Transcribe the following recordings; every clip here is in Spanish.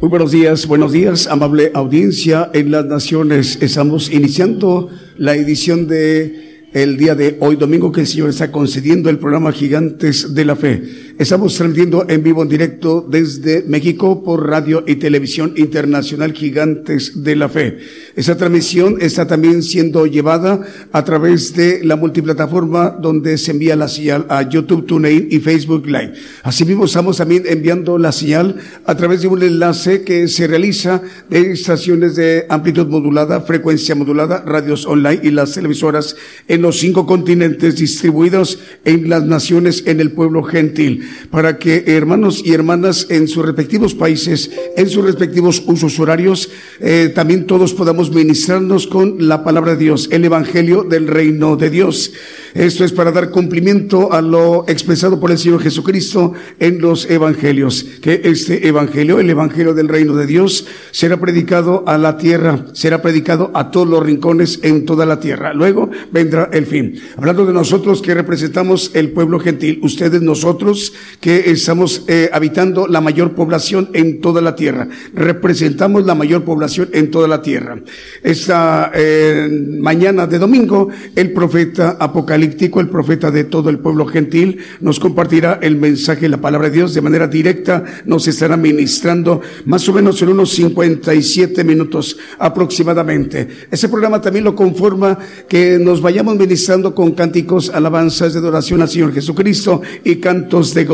Muy buenos días, buenos días, amable audiencia en las naciones. Estamos iniciando la edición de el día de hoy, domingo, que el Señor está concediendo el programa Gigantes de la Fe. Estamos transmitiendo en vivo, en directo desde México por radio y televisión internacional Gigantes de la Fe. Esa transmisión está también siendo llevada a través de la multiplataforma donde se envía la señal a YouTube, TuneIn y Facebook Live. Asimismo, estamos también enviando la señal a través de un enlace que se realiza de estaciones de amplitud modulada, frecuencia modulada, radios online y las televisoras en los cinco continentes distribuidos en las naciones en el pueblo gentil, para que hermanos y hermanas en sus respectivos países, en sus respectivos usos horarios, eh, también todos podamos ministrarnos con la palabra de Dios, el Evangelio del Reino de Dios. Esto es para dar cumplimiento a lo expresado por el Señor Jesucristo en los Evangelios, que este Evangelio, el Evangelio del Reino de Dios, será predicado a la tierra, será predicado a todos los rincones en toda la tierra. Luego vendrá el fin. Hablando de nosotros que representamos el pueblo gentil, ustedes, nosotros que estamos eh, habitando la mayor población en toda la tierra, representamos la mayor población en toda la tierra. Esta eh, mañana de domingo, el profeta apocalíptico, el profeta de todo el pueblo gentil, nos compartirá el mensaje, la palabra de Dios de manera directa, nos estará ministrando más o menos en unos 57 minutos aproximadamente. Ese programa también lo conforma que nos vayamos ministrando con cánticos, alabanzas de adoración al Señor Jesucristo y cantos de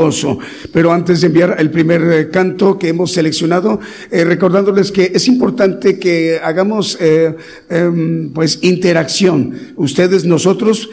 Pero antes de enviar el primer eh, canto que hemos seleccionado, eh, recordándoles que es importante que hagamos eh, em, pues interacción. Ustedes, nosotros,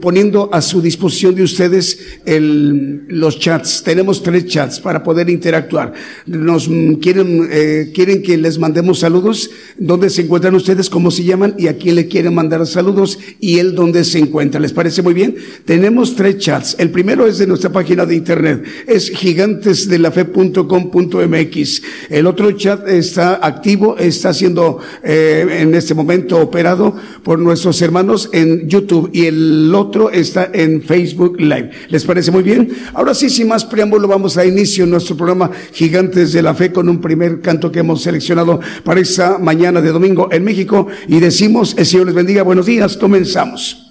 poniendo a su disposición de ustedes los chats. Tenemos tres chats para poder interactuar. Nos quieren, quieren que les mandemos saludos. ¿Dónde se encuentran ustedes? ¿Cómo se llaman? ¿Y a quién le quieren mandar saludos? Y él dónde se encuentra. ¿Les parece muy bien? Tenemos tres chats. El primero es de nuestra página de internet. Es gigantesdelafe.com.mx. El otro chat está activo, está siendo eh, en este momento operado por nuestros hermanos en YouTube y el otro está en Facebook Live. ¿Les parece muy bien? Ahora sí, sin más preámbulo, vamos a inicio nuestro programa Gigantes de la Fe con un primer canto que hemos seleccionado para esta mañana de domingo en México y decimos, el Señor les bendiga, buenos días, comenzamos.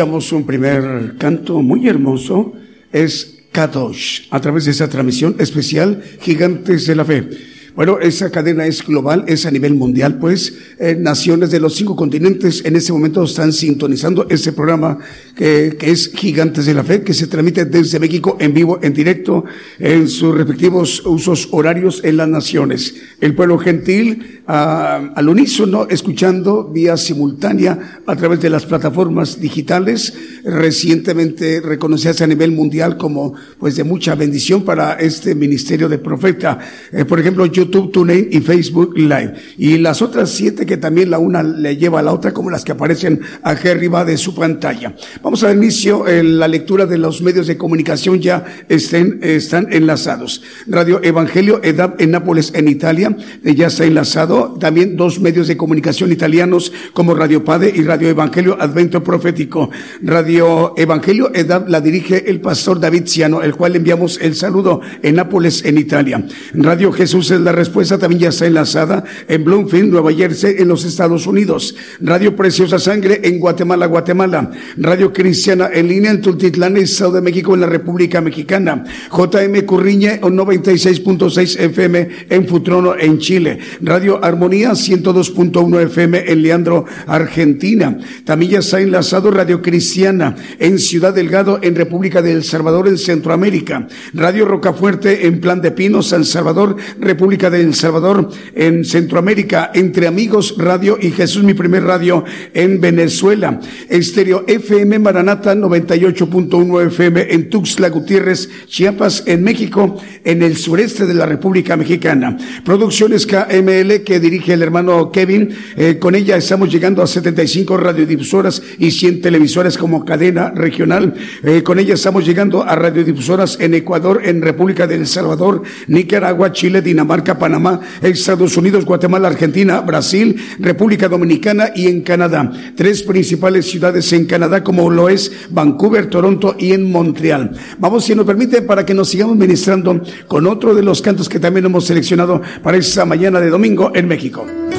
Escuchamos un primer canto muy hermoso, es Kadosh, a través de esa transmisión especial Gigantes de la Fe. Bueno, esa cadena es global, es a nivel mundial, pues eh, naciones de los cinco continentes en este momento están sintonizando ese programa que, que, es Gigantes de la Fe, que se transmite desde México en vivo, en directo, en sus respectivos usos horarios en las naciones. El pueblo gentil ah, al unísono, escuchando vía simultánea a través de las plataformas digitales, recientemente reconocidas a nivel mundial como pues de mucha bendición para este ministerio de profeta. Eh, por ejemplo, YouTube, TuneIn y Facebook Live. Y las otras siete que también la una le lleva a la otra, como las que aparecen aquí arriba de su pantalla. Vamos al inicio, en la lectura de los medios de comunicación ya estén, están enlazados. Radio Evangelio EDAP en Nápoles, en Italia, eh, ya está enlazado. También dos medios de comunicación italianos como Radio Pade y Radio Evangelio Advento Profético. Radio Evangelio EDAP la dirige el pastor David Ciano, el cual enviamos el saludo en Nápoles, en Italia. Radio Jesús es la respuesta también ya está enlazada en Bloomfield, Nueva Jersey, en los Estados Unidos. Radio Preciosa Sangre en Guatemala, Guatemala. Radio Cristiana en línea en Tultitlán, Estado de México, en la República Mexicana. JM Curriñe 96.6 FM en Futrono, en Chile. Radio Armonía 102.1 FM en Leandro, Argentina. También ya está enlazado Radio Cristiana en Ciudad Delgado, en República del Salvador, en Centroamérica. Radio Rocafuerte en Plan de Pino, San Salvador, República de El Salvador, en Centroamérica, Entre Amigos Radio y Jesús Mi Primer Radio en Venezuela. Estéreo FM Maranata 98.1 FM en Tuxtla Gutiérrez, Chiapas, en México, en el sureste de la República Mexicana. Producciones KML que dirige el hermano Kevin. Eh, con ella estamos llegando a 75 radiodifusoras y 100 televisoras como cadena regional. Eh, con ella estamos llegando a radiodifusoras en Ecuador, en República de El Salvador, Nicaragua, Chile, Dinamarca, Panamá, Estados Unidos, Guatemala, Argentina, Brasil, República Dominicana y en Canadá. Tres principales ciudades en Canadá como lo es Vancouver, Toronto y en Montreal. Vamos, si nos permite, para que nos sigamos ministrando con otro de los cantos que también hemos seleccionado para esta mañana de domingo en México.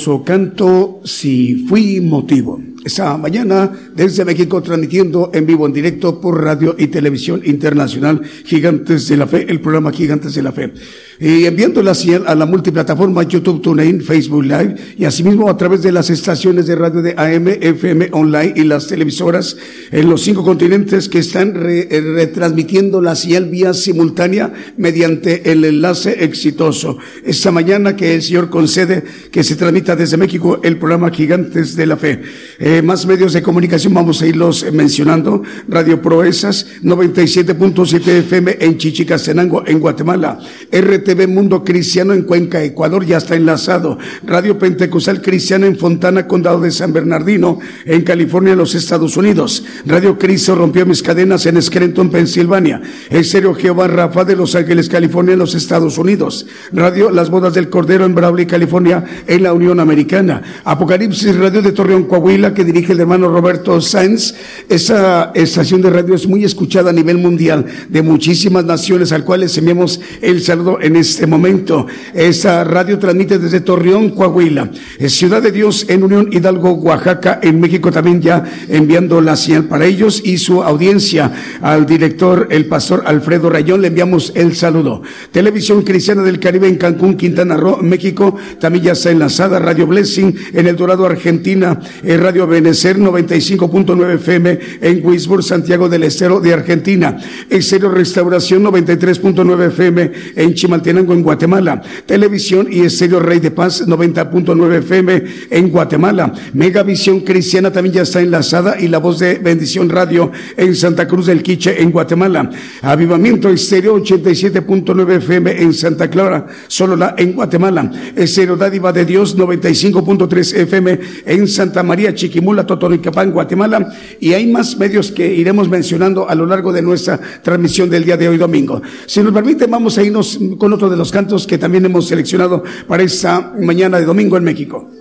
Hermoso canto, Si fui motivo. Esta mañana desde México transmitiendo en vivo, en directo por radio y televisión internacional Gigantes de la Fe, el programa Gigantes de la Fe y enviando la señal a la multiplataforma YouTube, TuneIn, Facebook Live y asimismo a través de las estaciones de radio de AM, FM Online y las televisoras en los cinco continentes que están eh, retransmitiendo la señal vía simultánea mediante el enlace exitoso. Esta mañana que el Señor concede que se transmita desde México el programa Gigantes de la Fe. Eh, más medios de comunicación vamos a irlos mencionando. Radio Proezas 97.7 FM en Chichicastenango, en Guatemala. RT TV Mundo Cristiano en Cuenca, Ecuador, ya está enlazado. Radio Pentecostal Cristiano en Fontana, Condado de San Bernardino, en California, los Estados Unidos. Radio Cristo rompió mis cadenas en Scranton, Pensilvania. Estéreo Jehová Rafa de Los Ángeles, California, en los Estados Unidos. Radio Las Bodas del Cordero en Brawley, California, en la Unión Americana. Apocalipsis Radio de Torreón, Coahuila, que dirige el hermano Roberto Sáenz. Esa estación de radio es muy escuchada a nivel mundial de muchísimas naciones, al cual les enviamos el saludo en este momento. Esta radio transmite desde Torreón, Coahuila. Ciudad de Dios en Unión Hidalgo, Oaxaca, en México también ya enviando la señal para ellos y su audiencia. Al director, el pastor Alfredo Rayón, le enviamos el saludo. Televisión Cristiana del Caribe en Cancún, Quintana Roo, México, también ya está enlazada. Radio Blessing en El Dorado, Argentina. Eh, radio Benecer 95.9 FM en Wisburg, Santiago del Estero de Argentina. Exterior Restauración 93.9 FM en Chimaltenango en Guatemala. Televisión y Estéreo Rey de Paz 90.9 FM en Guatemala. Megavisión Cristiana también ya está enlazada y la voz de Bendición Radio en Santa Cruz del Quiche en Guatemala. Avivamiento Estéreo 87.9 FM en Santa Clara, Solola en Guatemala. Estéreo Dádiva de Dios 95.3 FM en Santa María Chiquimula, Guatemala. Y hay más medios que iremos mencionando a lo largo de nuestra transmisión del día de hoy domingo. Si nos permite, vamos a irnos con otro de los cantos que también hemos seleccionado para esta mañana de domingo en México.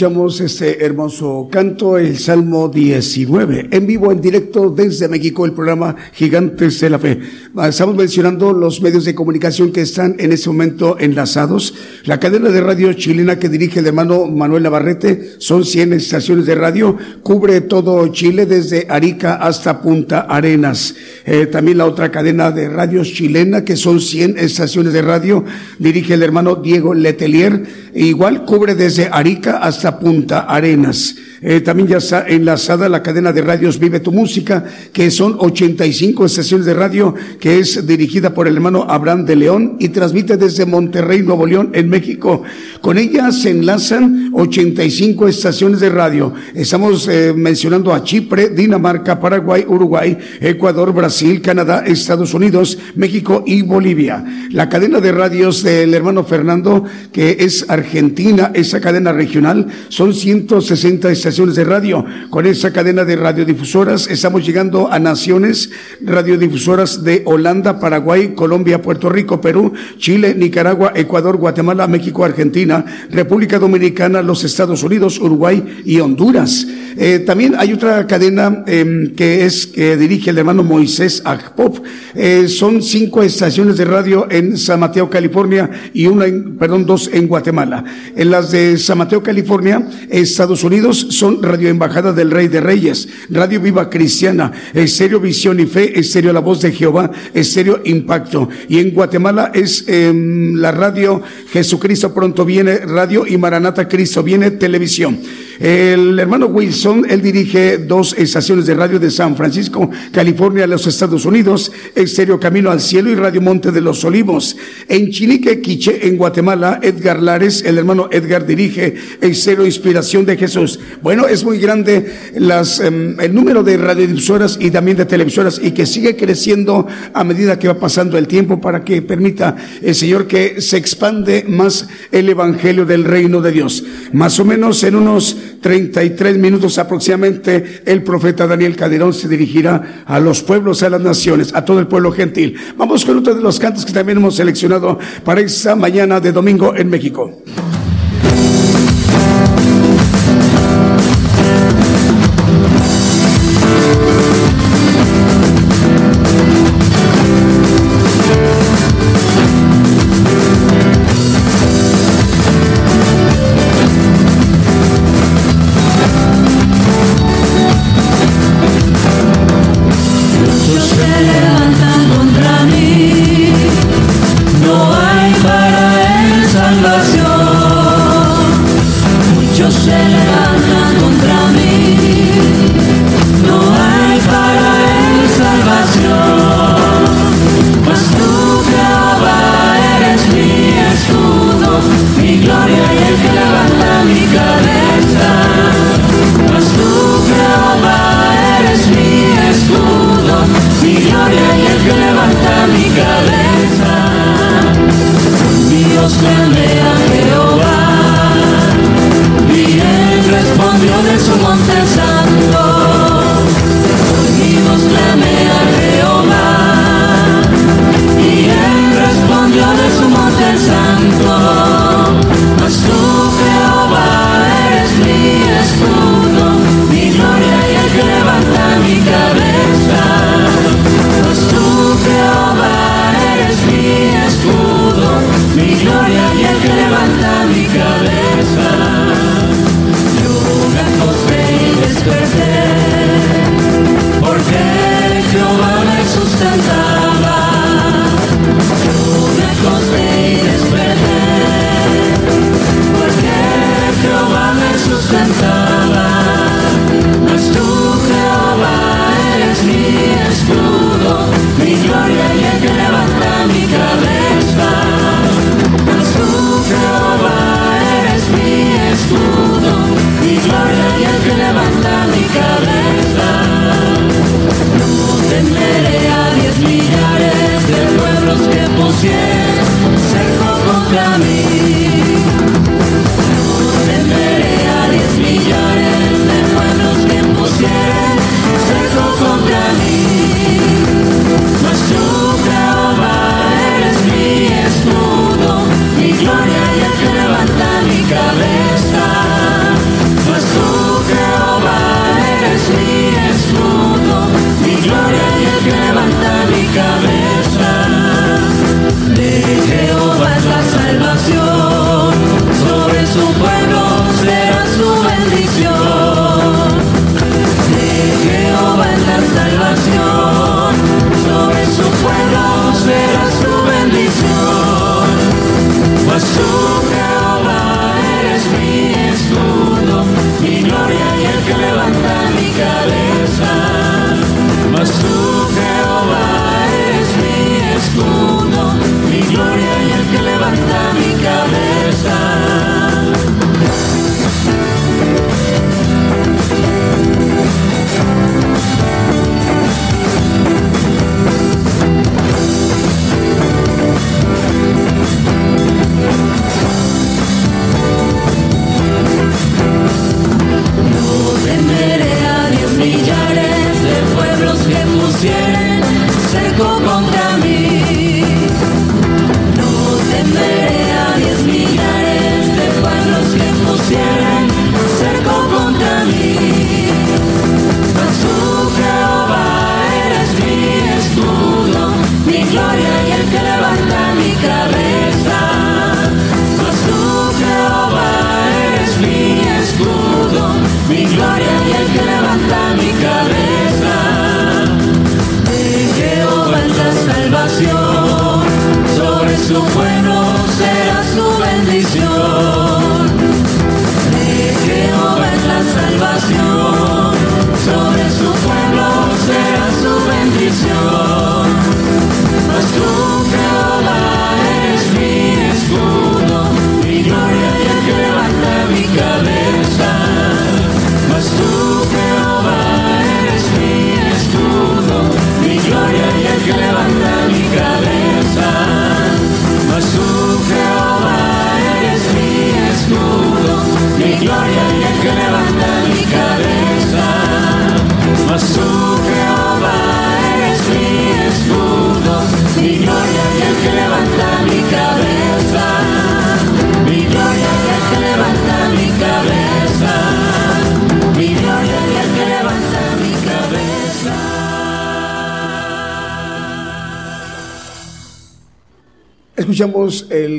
Escuchamos este hermoso canto, el Salmo 19, en vivo, en directo desde México, el programa Gigantes de la Fe. Estamos mencionando los medios de comunicación que están en este momento enlazados. La cadena de radio chilena que dirige el hermano Manuel Navarrete, son 100 estaciones de radio, cubre todo Chile desde Arica hasta Punta Arenas. Eh, también la otra cadena de radio chilena que son 100 estaciones de radio, dirige el hermano Diego Letelier, igual cubre desde Arica hasta Punta Arenas. Eh, también ya está enlazada la cadena de radios Vive tu Música, que son 85 estaciones de radio, que es dirigida por el hermano Abraham de León y transmite desde Monterrey, Nuevo León, en México. Con ella se enlazan 85 estaciones de radio. Estamos eh, mencionando a Chipre, Dinamarca, Paraguay, Uruguay, Ecuador, Brasil, Canadá, Estados Unidos, México y Bolivia. La cadena de radios del hermano Fernando, que es Argentina, esa cadena regional, son 160 estaciones de radio. Con esa cadena de radiodifusoras estamos llegando a naciones radiodifusoras de Holanda, Paraguay, Colombia, Puerto Rico, Perú, Chile, Nicaragua, Ecuador, Guatemala, México, Argentina, República Dominicana, los Estados Unidos, Uruguay y Honduras. Eh, también hay otra cadena em, que es que dirige el hermano Moisés Agpop. Eh, son cinco estaciones de radio en San Mateo, California y una, en, perdón, dos en Guatemala. En las de San Mateo, California, Estados Unidos son Radio Embajada del Rey de Reyes, Radio Viva Cristiana, Estéreo Visión y Fe, Estéreo La Voz de Jehová, Estéreo Impacto. Y en Guatemala es em, la radio Jesucristo Pronto Viene, Radio y Maranata Cristo Viene, Televisión. El hermano Wilson, él dirige dos estaciones de radio de San Francisco, California, los Estados Unidos, Estéreo Camino al Cielo y Radio Monte de los Olivos. En Chinique, Quiche, en Guatemala, Edgar Lares, el hermano Edgar dirige Estéreo Inspiración de Jesús. Bueno, es muy grande las, em, el número de radiodifusoras y también de televisoras y que sigue creciendo a medida que va pasando el tiempo para que permita el Señor que se expande más el Evangelio del Reino de Dios. Más o menos en unos 33 minutos aproximadamente, el profeta Daniel Calderón se dirigirá a los pueblos, a las naciones, a todo el pueblo gentil. Vamos con otro de los cantos que también hemos seleccionado para esta mañana de domingo en México.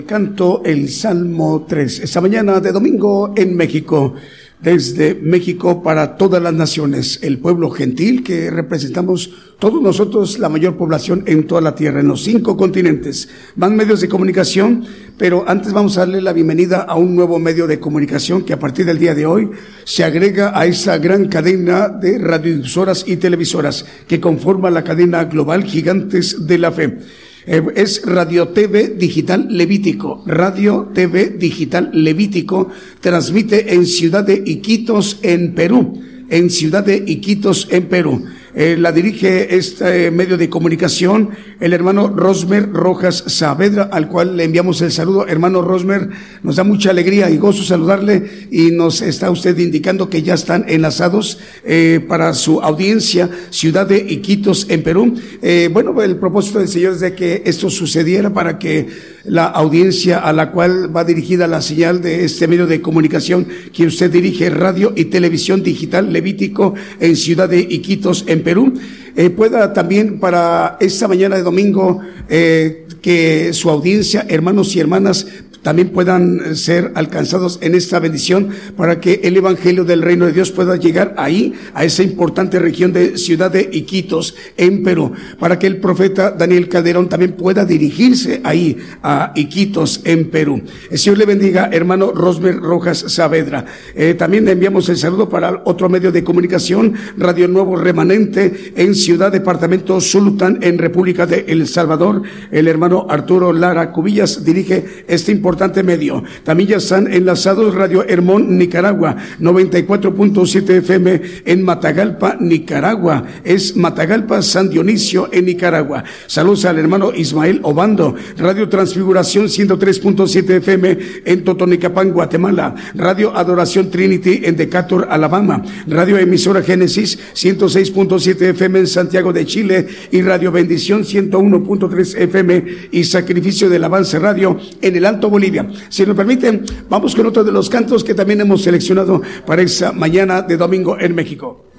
Canto, el Salmo 3, esta mañana de domingo en México, desde México para todas las naciones, el pueblo gentil que representamos todos nosotros, la mayor población en toda la tierra, en los cinco continentes. Van medios de comunicación, pero antes vamos a darle la bienvenida a un nuevo medio de comunicación que a partir del día de hoy se agrega a esa gran cadena de radiodifusoras y televisoras que conforma la cadena global Gigantes de la Fe. Eh, es Radio TV Digital Levítico. Radio TV Digital Levítico transmite en Ciudad de Iquitos, en Perú. En Ciudad de Iquitos, en Perú. Eh, la dirige este medio de comunicación el hermano Rosmer Rojas Saavedra, al cual le enviamos el saludo. Hermano Rosmer, nos da mucha alegría y gozo saludarle y nos está usted indicando que ya están enlazados eh, para su audiencia, Ciudad de Iquitos, en Perú. Eh, bueno, el propósito del Señor es de que esto sucediera para que la audiencia a la cual va dirigida la señal de este medio de comunicación que usted dirige, radio y televisión digital Levítico en Ciudad de Iquitos, en Perú, eh, pueda también para esta mañana de domingo eh, que su audiencia, hermanos y hermanas, también puedan ser alcanzados en esta bendición para que el Evangelio del Reino de Dios pueda llegar ahí, a esa importante región de Ciudad de Iquitos, en Perú, para que el profeta Daniel Calderón también pueda dirigirse ahí a Iquitos, en Perú. El Señor le bendiga, hermano Rosmer Rojas Saavedra. Eh, también le enviamos el saludo para otro medio de comunicación, Radio Nuevo Remanente, en Ciudad Departamento Sultán, en República de El Salvador. El hermano Arturo Lara Cubillas dirige este importante medio. También ya están enlazados Radio Hermón, Nicaragua, 94.7 FM en Matagalpa, Nicaragua. Es Matagalpa, San Dionisio en Nicaragua. Saludos al hermano Ismael Obando, Radio Transfiguración 103.7 FM en Totonicapán, Guatemala. Radio Adoración Trinity en Decatur, Alabama. Radio Emisora Génesis 106.7 FM en Santiago de Chile y Radio Bendición 101.3 FM y Sacrificio del Avance Radio en el Alto Bolivia. Si nos permiten, vamos con otro de los cantos que también hemos seleccionado para esa mañana de domingo en México.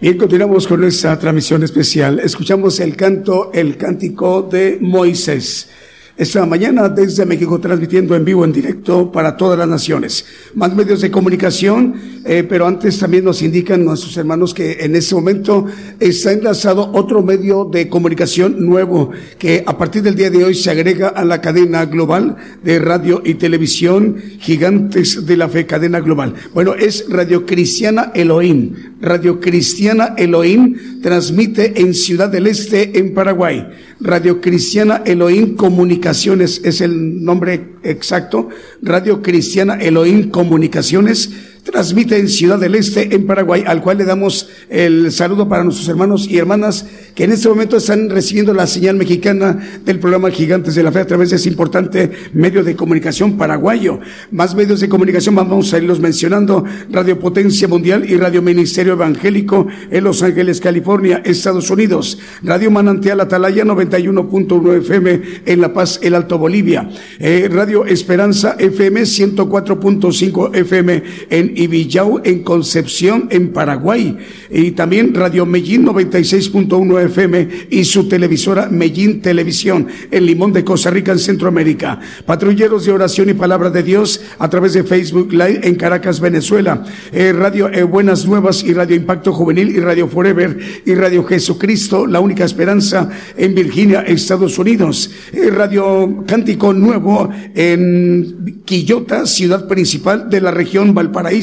Bien, continuamos con nuestra transmisión especial. Escuchamos el canto, el cántico de Moisés. Esta mañana desde México transmitiendo en vivo, en directo para todas las naciones. Más medios de comunicación, eh, pero antes también nos indican nuestros hermanos que en este momento está enlazado otro medio de comunicación nuevo que a partir del día de hoy se agrega a la cadena global de radio y televisión Gigantes de la Fe, cadena global. Bueno, es Radio Cristiana Elohim. Radio Cristiana Elohim transmite en Ciudad del Este, en Paraguay. Radio Cristiana Elohim Comunicaciones es el nombre exacto. Radio Cristiana Elohim Comunicaciones transmite en Ciudad del Este, en Paraguay, al cual le damos el saludo para nuestros hermanos y hermanas que en este momento están recibiendo la señal mexicana del programa Gigantes de la Fe a través de ese importante medio de comunicación paraguayo. Más medios de comunicación vamos a irlos mencionando, Radio Potencia Mundial y Radio Ministerio Evangélico en Los Ángeles, California, Estados Unidos. Radio Manantial Atalaya 91.1 FM en La Paz, el Alto Bolivia. Eh, Radio Esperanza FM 104.5 FM en Ibillau, en Concepción, en Paraguay. Y también Radio Medellín 96.1 FM y su televisora Medellín Televisión en Limón de Costa Rica, en Centroamérica. Patrulleros de oración y palabra de Dios a través de Facebook Live en Caracas, Venezuela. Eh, Radio eh, Buenas Nuevas y Radio Impacto Juvenil y Radio Forever y Radio Jesucristo, la única esperanza en Virginia, Estados Unidos. Eh, Radio Cántico Nuevo en Quillota, ciudad principal de la región Valparaíso,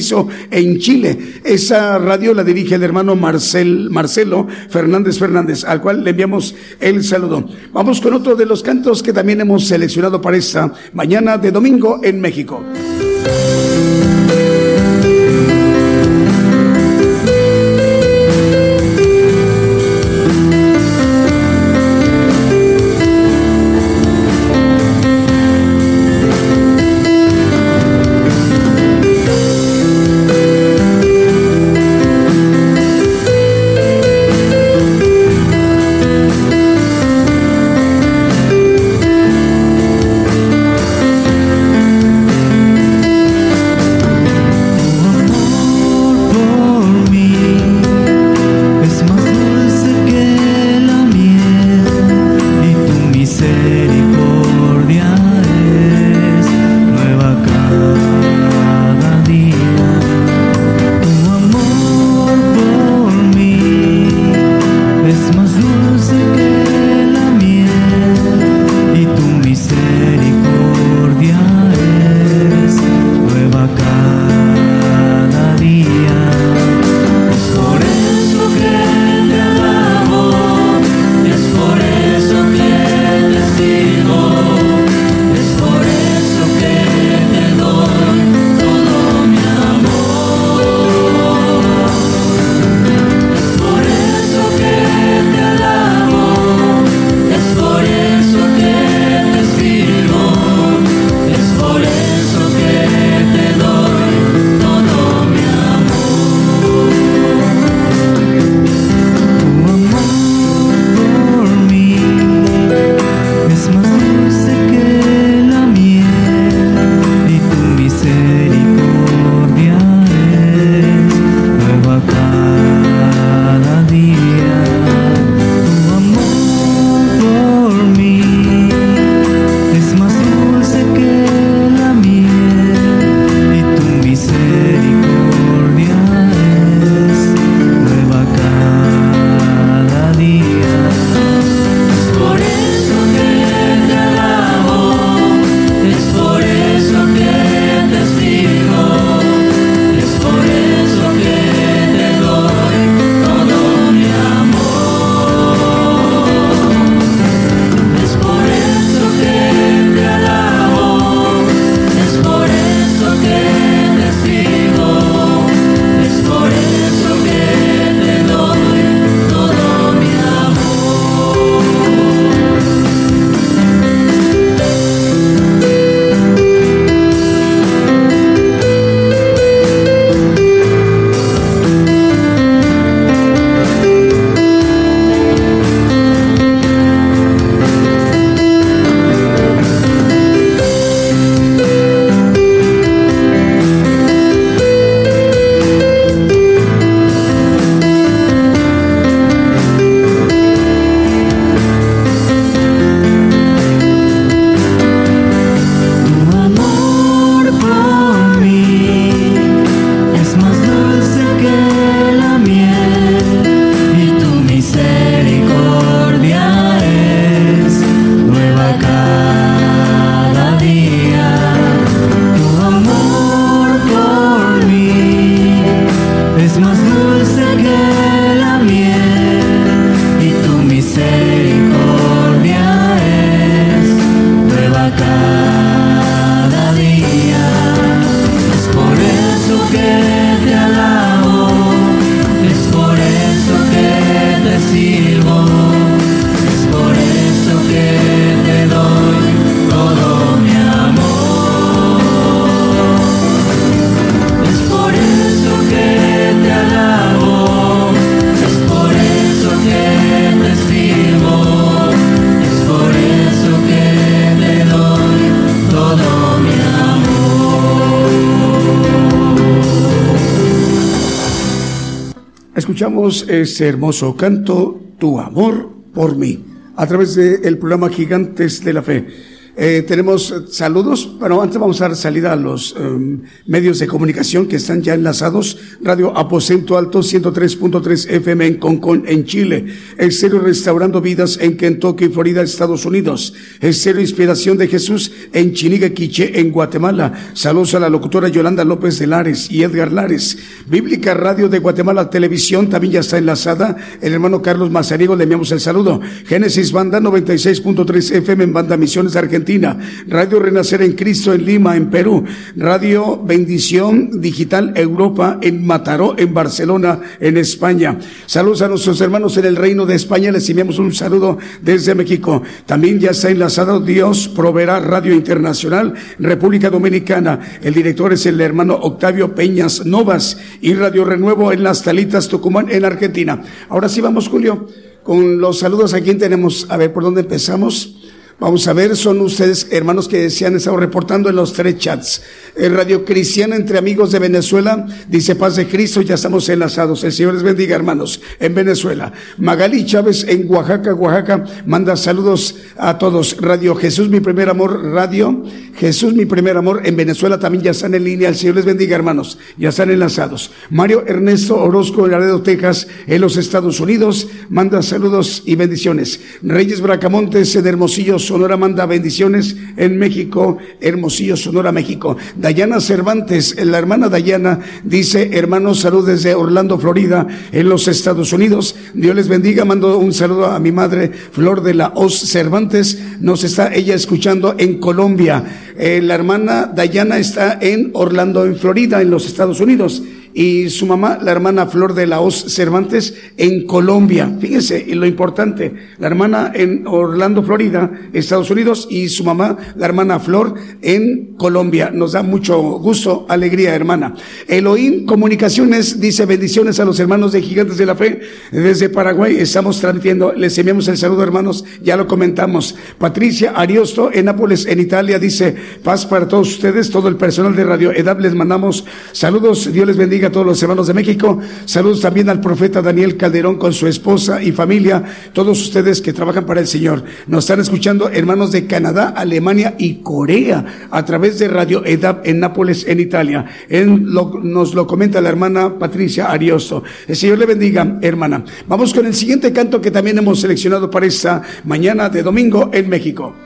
en Chile. Esa radio la dirige el hermano Marcel, Marcelo Fernández Fernández, al cual le enviamos el saludo. Vamos con otro de los cantos que también hemos seleccionado para esta mañana de domingo en México. Ese hermoso. Canto, Tu amor por mí, a través del programa Gigantes de la Fe. Eh, tenemos saludos, pero antes vamos a dar salida a los em, medios de comunicación que están ya enlazados. Radio Aposento Alto 103.3 FM en Concon, en Chile. Estéreo Restaurando Vidas en Kentucky, Florida, Estados Unidos. Estéreo Inspiración de Jesús en Chiniga, Quiche, en Guatemala. Saludos a la locutora Yolanda López de Lares y Edgar Lares. Bíblica Radio de Guatemala Televisión también ya está enlazada. El hermano Carlos Mazariego le enviamos el saludo. Génesis Banda 96.3 FM en Banda Misiones Argentina Radio Renacer en Cristo en Lima, en Perú, Radio Bendición Digital Europa en Mataró, en Barcelona, en España. Saludos a nuestros hermanos en el Reino de España, les enviamos un saludo desde México. También ya está enlazado Dios Proveerá Radio Internacional, República Dominicana. El director es el hermano Octavio Peñas Novas y Radio Renuevo en Las Talitas, Tucumán, en Argentina. Ahora sí vamos, Julio, con los saludos. ¿A quién tenemos? A ver, ¿por dónde empezamos? Vamos a ver, son ustedes hermanos que se han estado reportando en los tres chats. El Radio Cristiana entre amigos de Venezuela dice paz de Cristo, ya estamos enlazados. El Señor les bendiga, hermanos, en Venezuela. Magali Chávez en Oaxaca, Oaxaca, manda saludos a todos. Radio Jesús, mi primer amor, Radio Jesús, mi primer amor, en Venezuela también ya están en línea. El Señor les bendiga, hermanos, ya están enlazados. Mario Ernesto Orozco en Laredo, Texas, en los Estados Unidos, manda saludos y bendiciones. Reyes Bracamontes en Hermosillo, Sonora manda bendiciones en México, Hermosillo, Sonora, México. Dayana Cervantes, la hermana Dayana, dice, hermanos, salud desde Orlando, Florida, en los Estados Unidos. Dios les bendiga. Mando un saludo a mi madre, Flor de la Os Cervantes. Nos está ella escuchando en Colombia. Eh, la hermana Dayana está en Orlando, en Florida, en los Estados Unidos y su mamá, la hermana Flor de la Hoz Cervantes, en Colombia. Fíjense lo importante, la hermana en Orlando, Florida, Estados Unidos, y su mamá, la hermana Flor, en Colombia. Nos da mucho gusto, alegría, hermana. Elohim Comunicaciones dice bendiciones a los hermanos de Gigantes de la Fe desde Paraguay. Estamos transmitiendo, les enviamos el saludo, hermanos, ya lo comentamos. Patricia Ariosto en Nápoles, en Italia, dice paz para todos ustedes, todo el personal de Radio Edad, les mandamos saludos, Dios les bendiga a todos los hermanos de México. Saludos también al profeta Daniel Calderón con su esposa y familia, todos ustedes que trabajan para el Señor. Nos están escuchando hermanos de Canadá, Alemania y Corea a través de Radio EDAP en Nápoles, en Italia. nos lo comenta la hermana Patricia Ariosto. El Señor le bendiga, hermana. Vamos con el siguiente canto que también hemos seleccionado para esta mañana de domingo en México.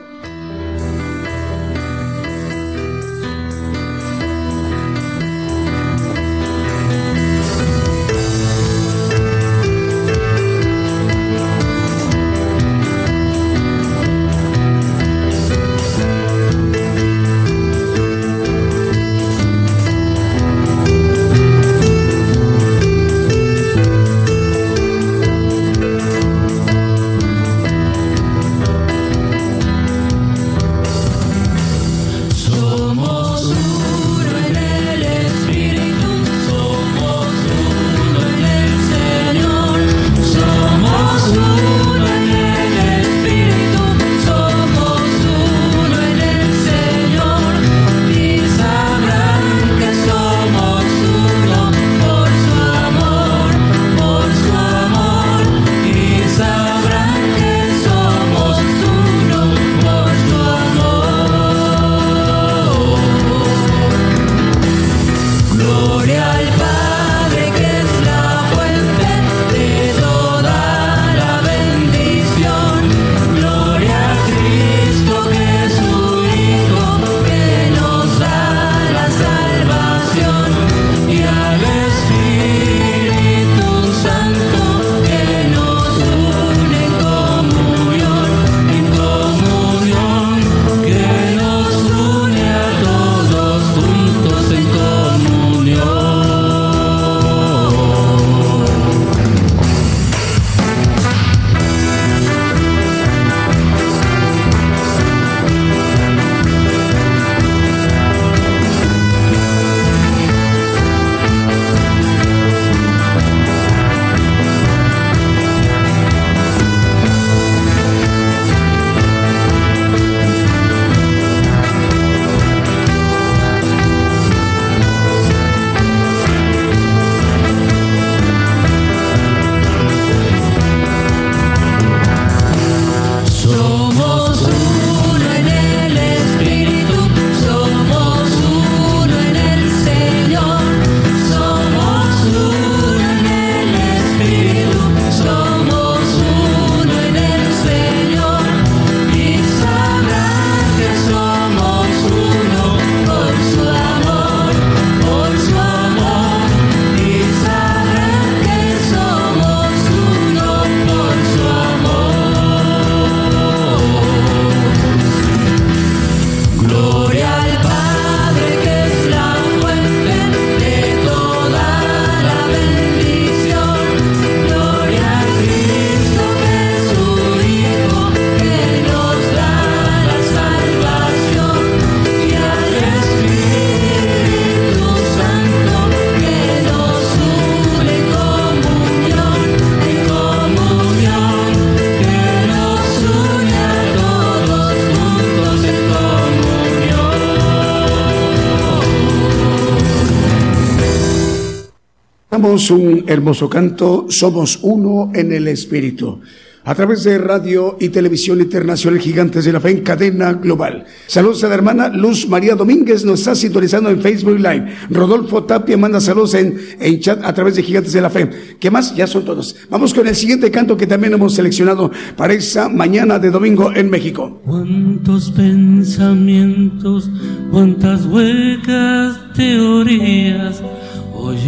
Hermoso canto, Somos uno en el Espíritu a través de radio y televisión internacional Gigantes de la Fe en cadena global. Saludos a la hermana Luz María Domínguez, nos está sintonizando en Facebook Live. Rodolfo Tapia manda saludos en, en chat a través de Gigantes de la Fe. ¿Qué más? Ya son todos. Vamos con el siguiente canto que también hemos seleccionado para esa mañana de domingo en México. Cuántos pensamientos, cuántas huecas teorías.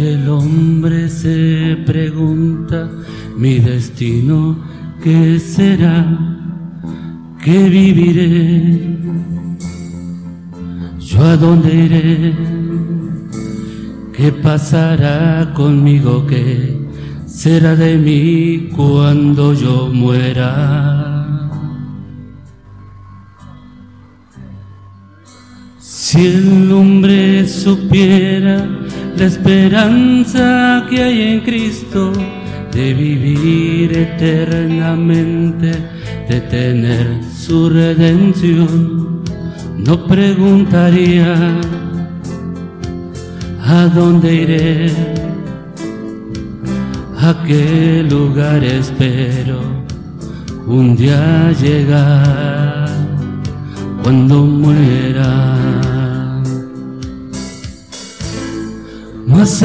El hombre se pregunta mi destino ¿Qué será? ¿Qué viviré? ¿Yo a dónde iré? ¿Qué pasará conmigo? ¿Qué será de mí cuando yo muera? Si el hombre supiera la esperanza que hay en Cristo, de vivir eternamente, de tener su redención, no preguntaría a dónde iré, a qué lugar espero un día llegar cuando muera. Más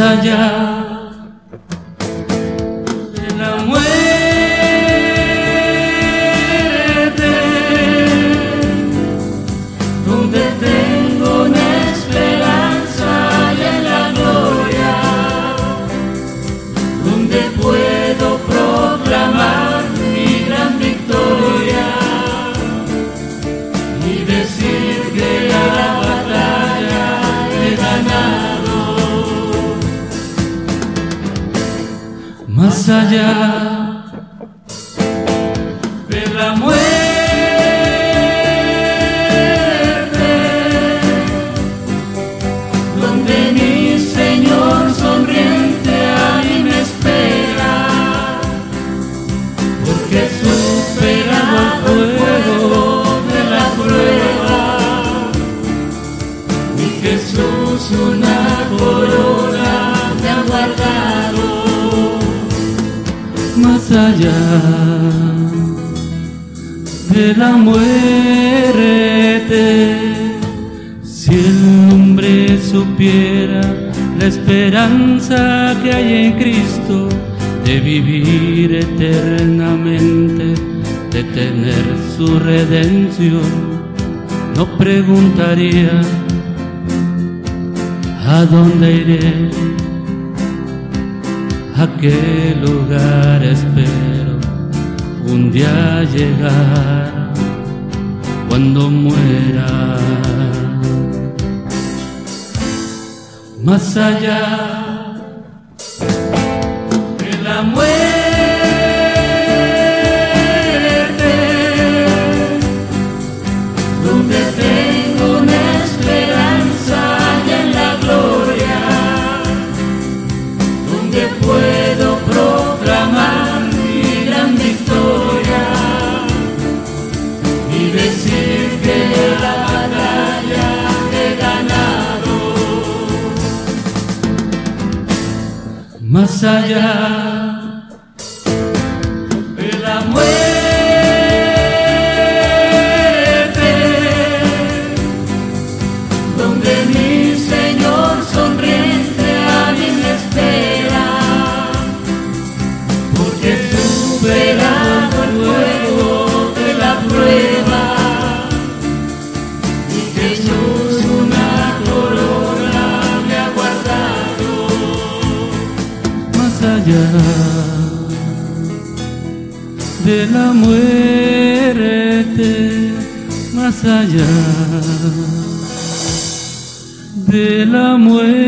allá de la muerte, donde mi Señor sonriente a mí me espera, porque superado el fuego de la prueba, mi Jesús una corona me ha allá de la muerte. Si el hombre supiera la esperanza que hay en Cristo de vivir eternamente, de tener su redención, no preguntaría a dónde iré a lugar espero un día llegar cuando muera. Más allá de la muerte. Más de la muerte, más allá de la muerte.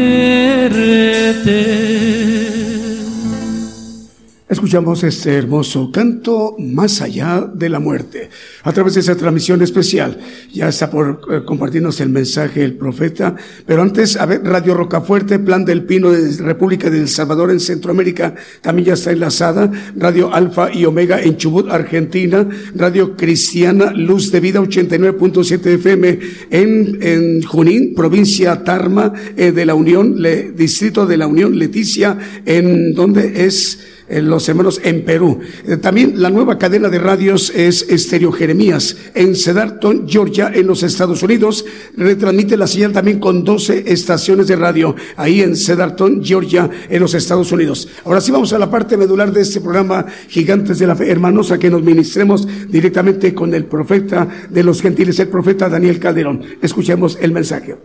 Escuchamos este hermoso canto más allá de la muerte a través de esa transmisión especial. Ya está por eh, compartirnos el mensaje el profeta, pero antes, a ver, Radio Rocafuerte, Plan del Pino de República del Salvador en Centroamérica, también ya está enlazada. Radio Alfa y Omega en Chubut, Argentina. Radio Cristiana Luz de Vida 89.7 FM en, en Junín, provincia Tarma eh, de la Unión, Distrito de la Unión, Leticia, en donde es los hermanos en Perú. Eh, también la nueva cadena de radios es Estéreo Jeremías en Cedarton, Georgia, en los Estados Unidos. Retransmite la señal también con 12 estaciones de radio ahí en Cedarton, Georgia, en los Estados Unidos. Ahora sí vamos a la parte medular de este programa Gigantes de la Fe, hermanos, a que nos ministremos directamente con el profeta de los gentiles, el profeta Daniel Calderón. Escuchemos el mensaje.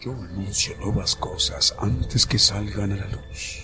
Yo anuncio nuevas cosas antes que salgan a la luz.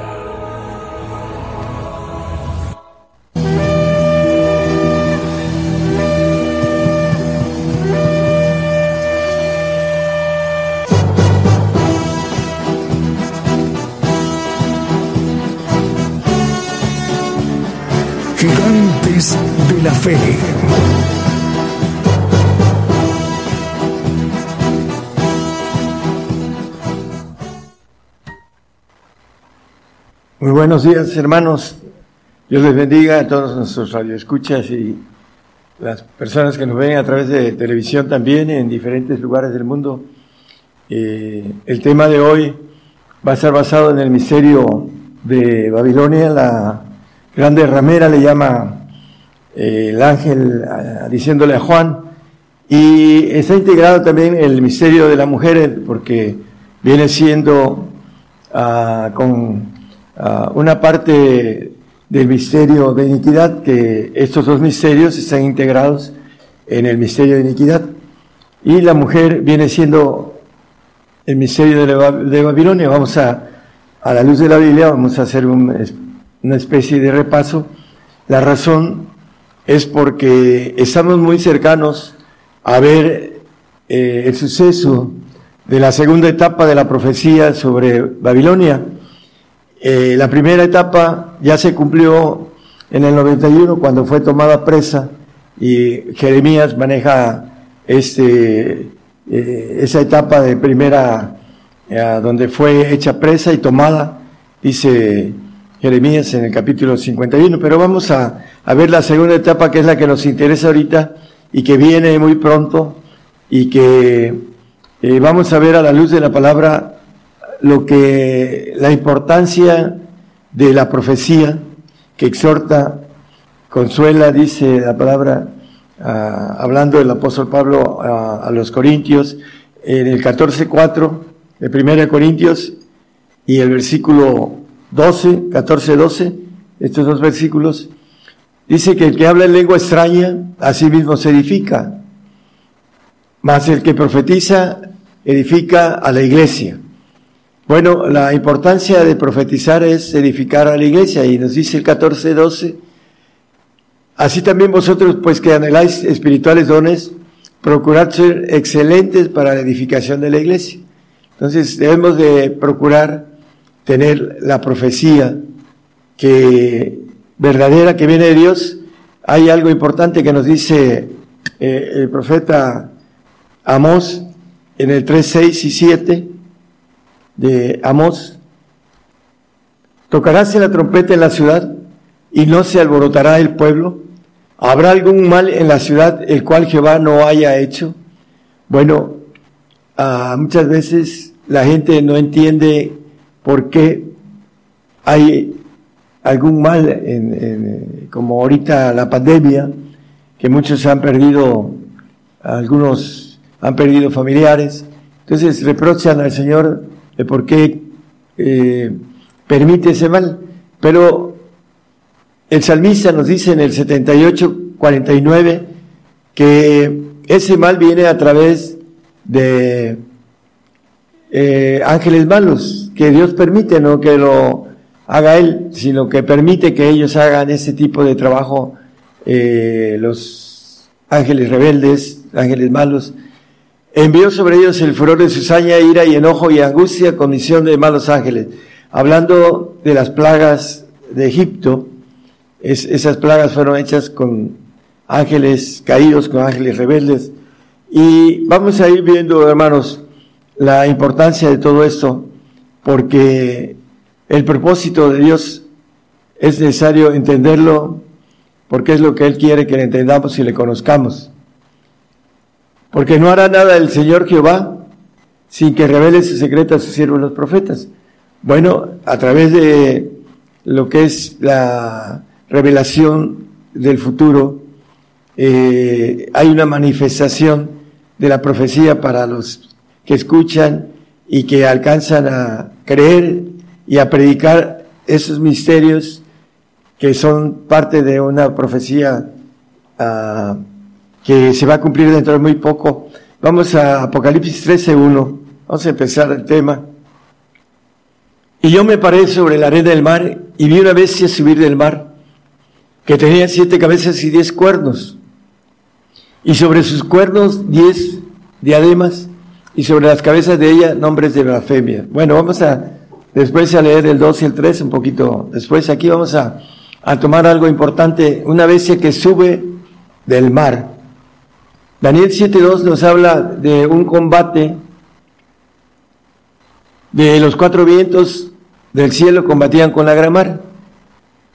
Gigantes de la Fe. Muy buenos días, hermanos. Dios les bendiga a todos nuestros radioescuchas y las personas que nos ven a través de televisión también en diferentes lugares del mundo. Eh, el tema de hoy va a estar basado en el misterio de Babilonia. La grande ramera le llama eh, el ángel diciéndole a Juan. Y está integrado también el misterio de la mujer porque viene siendo ah, con ah, una parte del misterio de iniquidad, que estos dos misterios están integrados en el misterio de iniquidad. Y la mujer viene siendo el misterio de, Bab- de Babilonia. Vamos a, a la luz de la Biblia, vamos a hacer un- una especie de repaso. La razón es porque estamos muy cercanos a ver eh, el suceso de la segunda etapa de la profecía sobre Babilonia. Eh, la primera etapa ya se cumplió en el 91 cuando fue tomada presa y Jeremías maneja este, eh, esa etapa de primera donde fue hecha presa y tomada, dice Jeremías en el capítulo 51. Pero vamos a, a ver la segunda etapa que es la que nos interesa ahorita y que viene muy pronto y que eh, vamos a ver a la luz de la palabra lo que la importancia de la profecía que exhorta, consuela, dice la palabra, hablando del apóstol Pablo a los Corintios, en el 14.4 de 1 Corintios y el versículo 12, 14, 12, estos dos versículos, dice que el que habla en lengua extraña, a sí mismo se edifica, mas el que profetiza edifica a la iglesia. Bueno, la importancia de profetizar es edificar a la iglesia y nos dice el 14, 12, así también vosotros pues que anheláis espirituales dones, procurad ser excelentes para la edificación de la iglesia. Entonces debemos de procurar tener la profecía que verdadera que viene de Dios. Hay algo importante que nos dice eh, el profeta Amós en el 3, 6 y 7 de Amós. Tocaráse la trompeta en la ciudad y no se alborotará el pueblo. ¿Habrá algún mal en la ciudad el cual Jehová no haya hecho? Bueno, ah, muchas veces la gente no entiende por qué hay algún mal, en, en- como ahorita la pandemia, que muchos han perdido, algunos han perdido familiares. Entonces reprochan al Señor de por qué eh, permite ese mal. Pero el salmista nos dice en el 78, 49 que ese mal viene a través de eh, ángeles malos, que Dios permite, no que lo haga Él, sino que permite que ellos hagan ese tipo de trabajo, eh, los ángeles rebeldes, ángeles malos. Envió sobre ellos el furor de cizaña, ira y enojo y angustia, condición de malos ángeles. Hablando de las plagas de Egipto, esas plagas fueron hechas con ángeles caídos, con ángeles rebeldes. Y vamos a ir viendo, hermanos, la importancia de todo esto, porque el propósito de Dios es necesario entenderlo, porque es lo que Él quiere que le entendamos y le conozcamos. Porque no hará nada el Señor Jehová sin que revele su secreto a sus siervos los profetas. Bueno, a través de lo que es la revelación del futuro, eh, hay una manifestación de la profecía para los que escuchan y que alcanzan a creer y a predicar esos misterios que son parte de una profecía uh, que se va a cumplir dentro de muy poco. Vamos a Apocalipsis 13.1. Vamos a empezar el tema. Y yo me paré sobre la arena del mar y vi una bestia subir del mar, que tenía siete cabezas y diez cuernos, y sobre sus cuernos diez diademas, y sobre las cabezas de ella nombres de blasfemia. Bueno, vamos a después a leer el 2 y el 3 un poquito después. Aquí vamos a, a tomar algo importante, una bestia que sube del mar. Daniel 7.2 nos habla de un combate de los cuatro vientos del cielo combatían con la gran mar.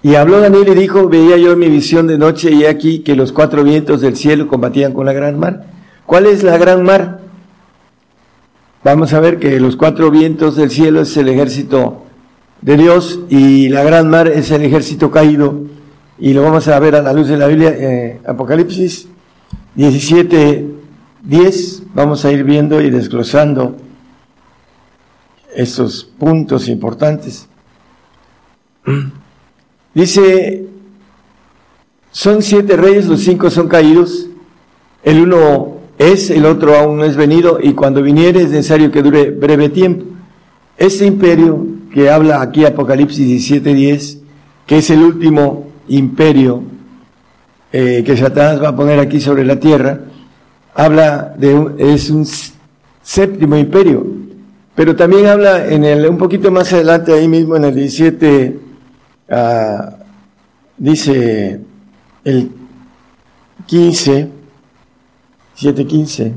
Y habló Daniel y dijo, veía yo mi visión de noche y aquí que los cuatro vientos del cielo combatían con la gran mar. ¿Cuál es la gran mar? Vamos a ver que los cuatro vientos del cielo es el ejército de Dios y la gran mar es el ejército caído. Y lo vamos a ver a la luz de la Biblia, eh, Apocalipsis 17, 10. Vamos a ir viendo y desglosando estos puntos importantes. Dice, son siete reyes, los cinco son caídos, el uno es, el otro aún no es venido, y cuando viniere es necesario que dure breve tiempo. Este imperio que habla aquí Apocalipsis 17:10, que es el último imperio eh, que Satanás va a poner aquí sobre la tierra, habla de un, es un séptimo imperio, pero también habla en el, un poquito más adelante, ahí mismo en el 17, ah, dice el 15, 7.15.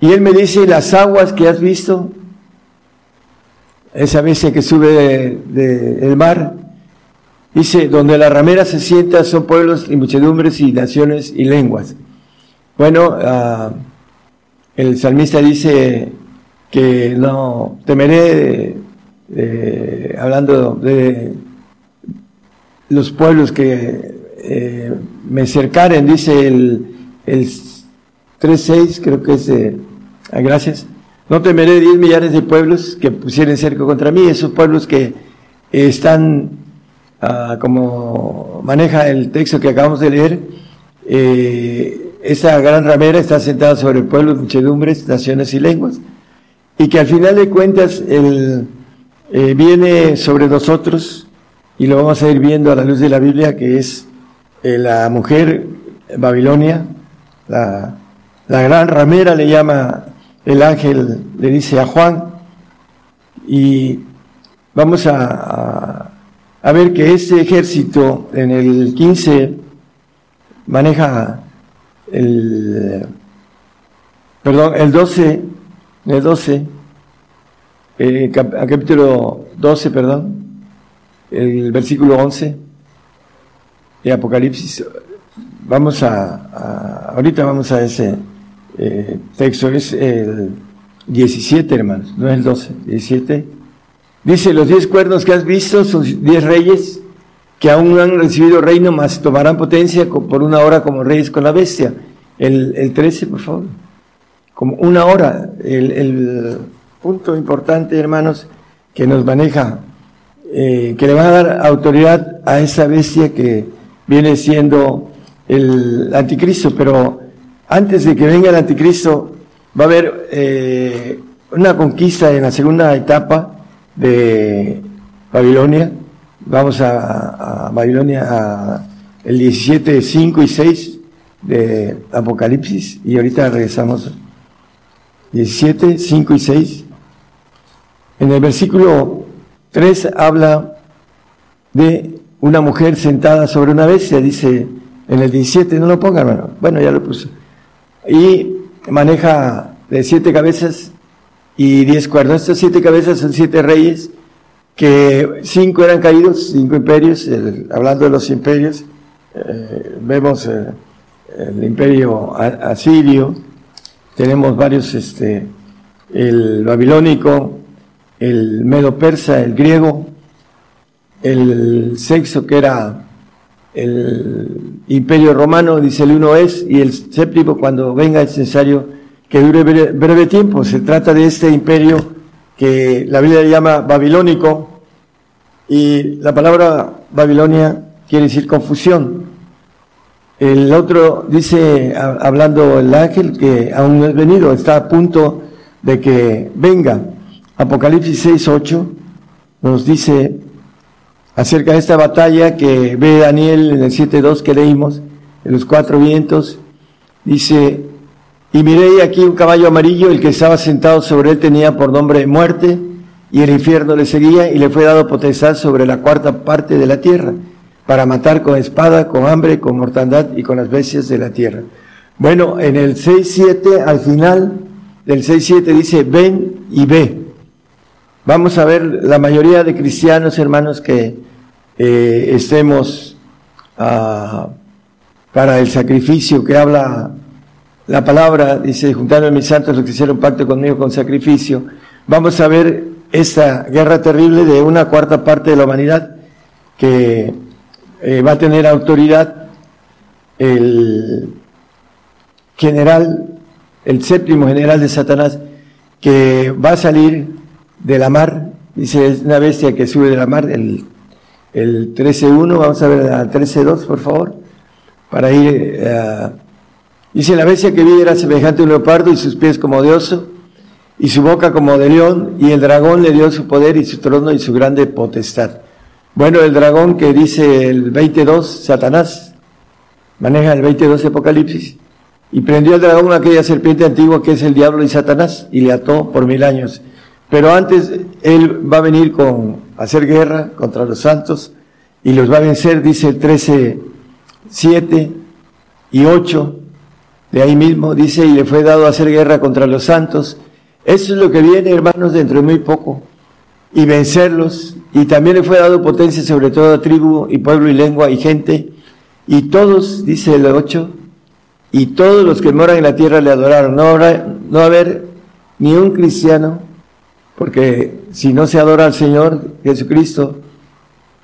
Y él me dice, las aguas que has visto, esa bestia que sube del de, mar, dice, donde la ramera se sienta son pueblos y muchedumbres y naciones y lenguas. Bueno, uh, el salmista dice que no temeré, eh, hablando de los pueblos que eh, me cercaren, dice el, el 3.6, creo que es, eh, gracias, no temeré diez millares de pueblos que pusieren cerco contra mí, esos pueblos que están, ah, como maneja el texto que acabamos de leer, eh, esa gran ramera está sentada sobre pueblos, muchedumbres, naciones y lenguas, y que al final de cuentas el, eh, viene sobre nosotros, y lo vamos a ir viendo a la luz de la Biblia, que es eh, la mujer Babilonia, la, la gran ramera le llama el ángel, le dice a Juan, y vamos a, a, a ver que ese ejército en el 15 maneja el, perdón, el 12, el 12, eh, cap, capítulo 12, perdón, el versículo 11 de Apocalipsis, Vamos a, ahorita vamos a ese eh, texto, es el 17, hermanos, no es el 12, 17. Dice, los diez cuernos que has visto son diez reyes que aún no han recibido reino, mas tomarán potencia por una hora como reyes con la bestia. El, el 13, por favor. Como una hora. El, el punto importante, hermanos, que nos maneja eh, que le van a dar autoridad a esa bestia que viene siendo el anticristo, pero antes de que venga el anticristo va a haber eh, una conquista en la segunda etapa de Babilonia. Vamos a, Babilonia el 17, 5 y 6 de Apocalipsis y ahorita regresamos 17, 5 y 6. En el versículo 3 habla de una mujer sentada sobre una bestia, dice en el 17, no lo pongan, hermano. Bueno, ya lo puse. Y maneja de siete cabezas y diez cuernos. Estas siete cabezas son siete reyes, que cinco eran caídos, cinco imperios, hablando de los imperios, eh, vemos eh, el imperio asirio, tenemos varios, este, el babilónico, el medo persa, el griego, el sexo que era el imperio romano, dice el uno es, y el séptimo cuando venga es necesario que dure breve, tiempo. Se trata de este imperio que la Biblia llama babilónico, y la palabra Babilonia quiere decir confusión. El otro dice, hablando el ángel, que aún no es venido, está a punto de que venga. Apocalipsis 6, 8 nos dice acerca de esta batalla que ve Daniel en el 7.2 que leímos, de los cuatro vientos, dice, y miré aquí un caballo amarillo, el que estaba sentado sobre él tenía por nombre muerte, y el infierno le seguía, y le fue dado potestad sobre la cuarta parte de la tierra, para matar con espada, con hambre, con mortandad y con las bestias de la tierra. Bueno, en el 6.7, al final del 6.7 dice, ven y ve. Vamos a ver la mayoría de cristianos, hermanos, que eh, estemos ah, para el sacrificio que habla la palabra, dice, juntando a mis santos los que hicieron pacto conmigo con sacrificio. Vamos a ver esta guerra terrible de una cuarta parte de la humanidad que eh, va a tener autoridad el general, el séptimo general de Satanás, que va a salir de la mar, dice, es una bestia que sube de la mar, el, el 13.1, vamos a ver al 13.2, por favor, para ir, eh, dice, la bestia que vi era semejante a un leopardo y sus pies como de oso, y su boca como de león, y el dragón le dio su poder y su trono y su grande potestad. Bueno, el dragón que dice el 22, Satanás, maneja el 22 Apocalipsis, y prendió el dragón aquella serpiente antigua que es el diablo y Satanás, y le ató por mil años pero antes Él va a venir con hacer guerra contra los santos y los va a vencer, dice el 13, 7 y 8, de ahí mismo, dice, y le fue dado hacer guerra contra los santos. Eso es lo que viene, hermanos, dentro de muy poco, y vencerlos. Y también le fue dado potencia sobre toda tribu y pueblo y lengua y gente. Y todos, dice el 8, y todos los que moran en la tierra le adoraron. No, habrá, no haber ni un cristiano porque si no se adora al Señor Jesucristo,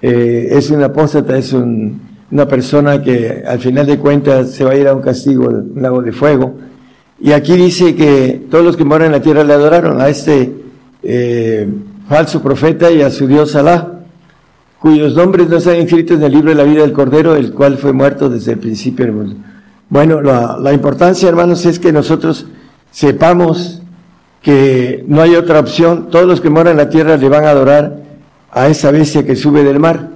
eh, es un apóstata, es una persona que al final de cuentas se va a ir a un castigo, un lago de fuego. Y aquí dice que todos los que moran en la tierra le adoraron a este eh, falso profeta y a su Dios Alá, cuyos nombres no están inscritos en el libro de la vida del Cordero, el cual fue muerto desde el principio del mundo. Bueno, la importancia, hermanos, es que nosotros sepamos que no hay otra opción, todos los que moran en la tierra le van a adorar a esa bestia que sube del mar,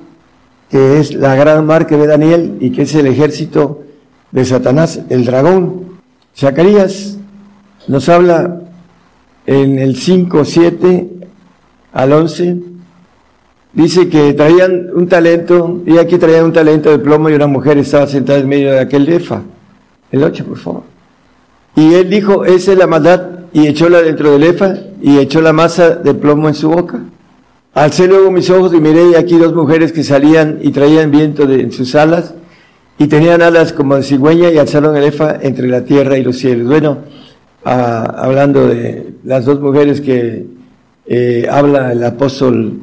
que es la gran mar que ve Daniel y que es el ejército de Satanás, el dragón. Zacarías nos habla en el 5, 7 al 11, dice que traían un talento, y aquí traían un talento de plomo y una mujer estaba sentada en medio de aquel lefa. El 8, por favor. Y él dijo, esa es la maldad y echóla dentro del efa y echó la masa de plomo en su boca. Alcé luego mis ojos y miré aquí dos mujeres que salían y traían viento de, en sus alas y tenían alas como de cigüeña y alzaron el efa entre la tierra y los cielos. Bueno, hablando de las dos mujeres que eh, habla el apóstol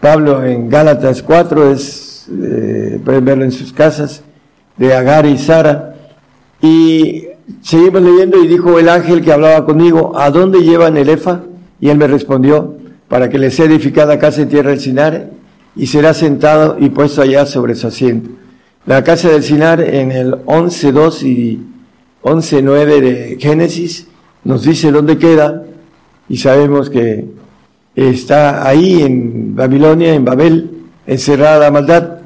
Pablo en Gálatas 4, es, eh, pueden verlo en sus casas, de Agar y Sara. Y Seguimos leyendo y dijo el ángel que hablaba conmigo, ¿a dónde llevan el Efa? Y él me respondió, para que le sea edificada casa en tierra del Sinar, y será sentado y puesto allá sobre su asiento. La casa del Sinar en el 11.2 y 11.9 de Génesis nos dice dónde queda y sabemos que está ahí en Babilonia, en Babel, encerrada la maldad.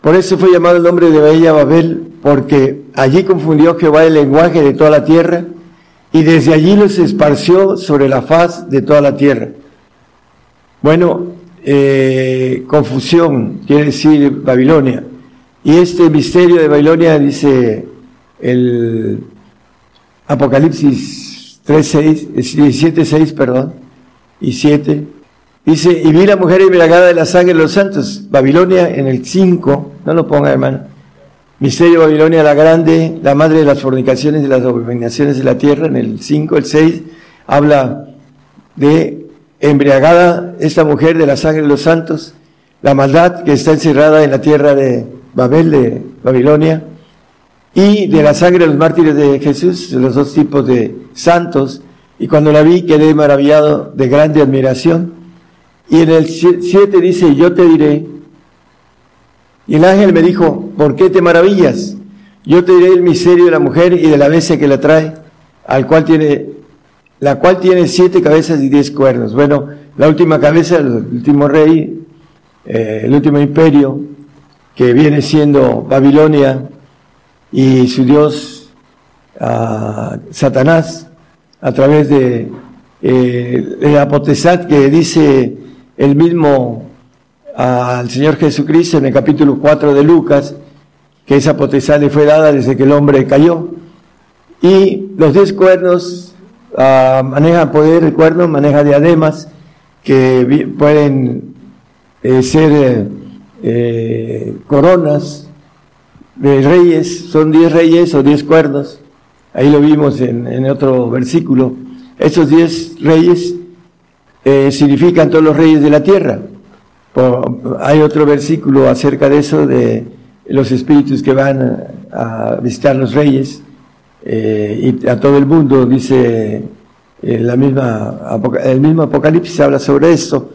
Por eso fue llamado el nombre de Bella Babel, porque allí confundió Jehová el lenguaje de toda la tierra y desde allí los esparció sobre la faz de toda la tierra. Bueno, eh, confusión quiere decir Babilonia. Y este misterio de Babilonia dice el Apocalipsis 3, 17, 6, perdón, y 7. Dice, y vi la mujer embriagada de la sangre de los santos. Babilonia en el 5, no lo ponga hermano. Misterio Babilonia la grande, la madre de las fornicaciones y las abominaciones de la tierra, en el 5, el 6, habla de embriagada esta mujer de la sangre de los santos, la maldad que está encerrada en la tierra de Babel, de Babilonia, y de la sangre de los mártires de Jesús, de los dos tipos de santos, y cuando la vi quedé maravillado de grande admiración. Y en el 7 dice, yo te diré, y el ángel me dijo, ¿por qué te maravillas? Yo te diré el misterio de la mujer y de la bestia que la trae, al cual tiene, la cual tiene siete cabezas y diez cuernos. Bueno, la última cabeza, el último rey, eh, el último imperio, que viene siendo Babilonia y su dios ah, Satanás, a través de eh, la potestad que dice el mismo al Señor Jesucristo en el capítulo 4 de Lucas, que esa potestad le fue dada desde que el hombre cayó. Y los diez cuernos uh, manejan poder, el cuerno maneja diademas que pueden eh, ser eh, coronas de reyes, son diez reyes o diez cuernos, ahí lo vimos en, en otro versículo. Esos diez reyes eh, significan todos los reyes de la tierra hay otro versículo acerca de eso, de los espíritus que van a, visitar los reyes eh, y a todo el mundo, dice eh, la misma, el mismo Apocalipsis habla sobre esto.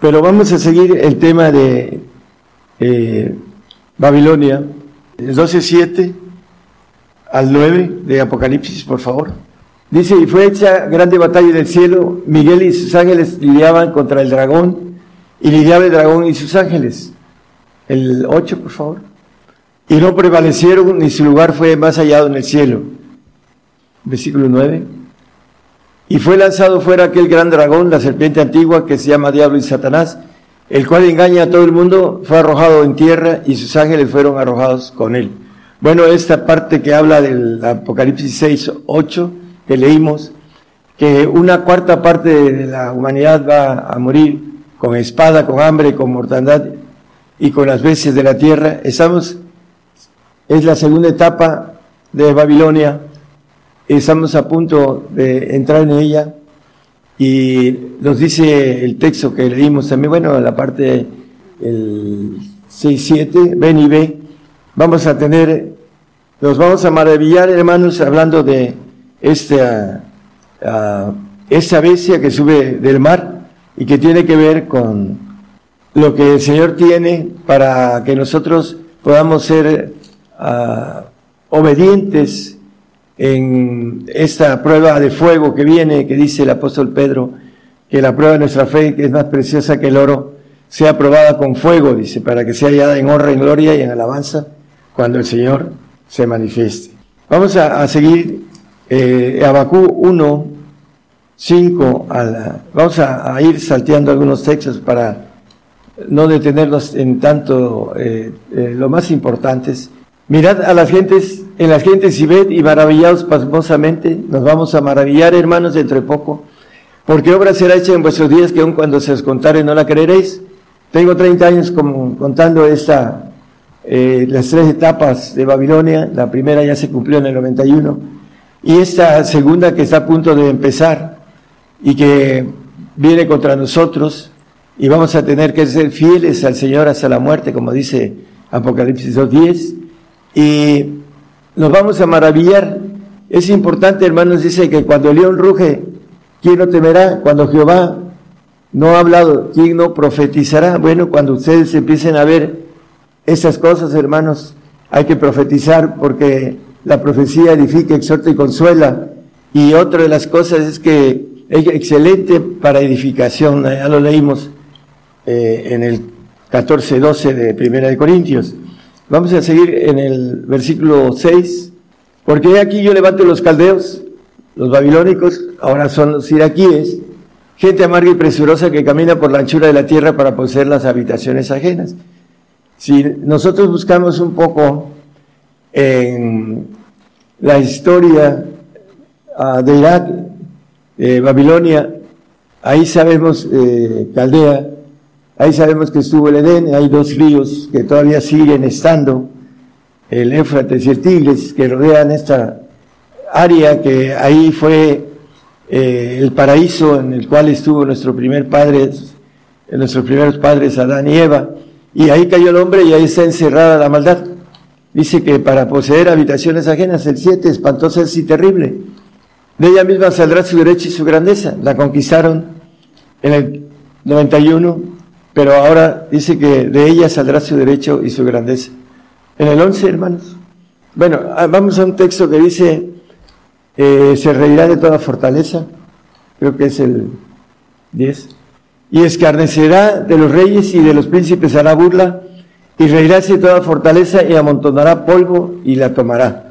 Pero vamos a seguir el tema de eh, Babilonia, el 12.7 al 9 de Apocalipsis, por favor. Dice, y fue hecha grande batalla en el cielo, Miguel y sus ángeles lidiaban contra el dragón, y lidiaba el dragón y sus ángeles. El 8, por favor. Y no prevalecieron, ni su lugar fue más hallado en el cielo. Versículo 9. Y fue lanzado fuera aquel gran dragón, la serpiente antigua, que se llama Diablo y Satanás, el cual engaña a todo el mundo, fue arrojado en tierra y sus ángeles fueron arrojados con él. Bueno, esta parte que habla del Apocalipsis 6, 8, que leímos, que una cuarta parte de la humanidad va a morir con espada, con hambre, con mortandad y con las bestias de la tierra. Estamos, es la segunda etapa de Babilonia, estamos a punto de entrar en ella. Y nos dice el texto que leímos también, bueno, la parte el 6-7, ven y ve, vamos a tener, nos vamos a maravillar, hermanos, hablando de esta, uh, esta bestia que sube del mar, y que tiene que ver con lo que el Señor tiene para que nosotros podamos ser ah, obedientes en esta prueba de fuego que viene, que dice el apóstol Pedro, que la prueba de nuestra fe, que es más preciosa que el oro, sea probada con fuego, dice, para que sea hallada en honra, en gloria y en alabanza cuando el Señor se manifieste. Vamos a, seguir eh, Abacú 1, 5 a vamos a, ir salteando algunos textos para no detenernos en tanto eh, eh, lo más importantes. Mirad a las gentes, en las gentes y ved y maravillados pasmosamente, nos vamos a maravillar hermanos dentro de poco, porque obra será hecha en vuestros días que aun cuando se os contare no la creeréis. Tengo 30 años contando esta, eh, las tres etapas de Babilonia, la primera ya se cumplió en el 91, y esta segunda que está a punto de empezar, y que viene contra nosotros y vamos a tener que ser fieles al Señor hasta la muerte, como dice Apocalipsis 2.10, y nos vamos a maravillar. Es importante, hermanos, dice que cuando el león ruge, ¿quién no temerá? Cuando Jehová no ha hablado, ¿quién no profetizará? Bueno, cuando ustedes empiecen a ver esas cosas, hermanos, hay que profetizar porque la profecía edifica, exhorta y consuela. Y otra de las cosas es que excelente para edificación, ya lo leímos eh, en el 14-12 de Primera de Corintios. Vamos a seguir en el versículo 6, porque aquí yo levanto los caldeos, los babilónicos, ahora son los iraquíes, gente amarga y presurosa que camina por la anchura de la tierra para poseer las habitaciones ajenas. Si nosotros buscamos un poco en la historia ah, de Irak, de Babilonia, ahí sabemos, eh, Caldea, ahí sabemos que estuvo el Edén, hay dos ríos que todavía siguen estando, el Éufrates y el Tigris, que rodean esta área que ahí fue eh, el paraíso en el cual estuvo nuestro primer padre, nuestros primeros padres Adán y Eva, y ahí cayó el hombre y ahí está encerrada la maldad. Dice que para poseer habitaciones ajenas, el 7, espantosa es y terrible. De ella misma saldrá su derecho y su grandeza. La conquistaron en el 91, pero ahora dice que de ella saldrá su derecho y su grandeza. En el 11, hermanos. Bueno, ah, vamos a un texto que dice, eh, se reirá de toda fortaleza, creo que es el 10, y escarnecerá de los reyes y de los príncipes hará burla, y reirá de toda fortaleza y amontonará polvo y la tomará.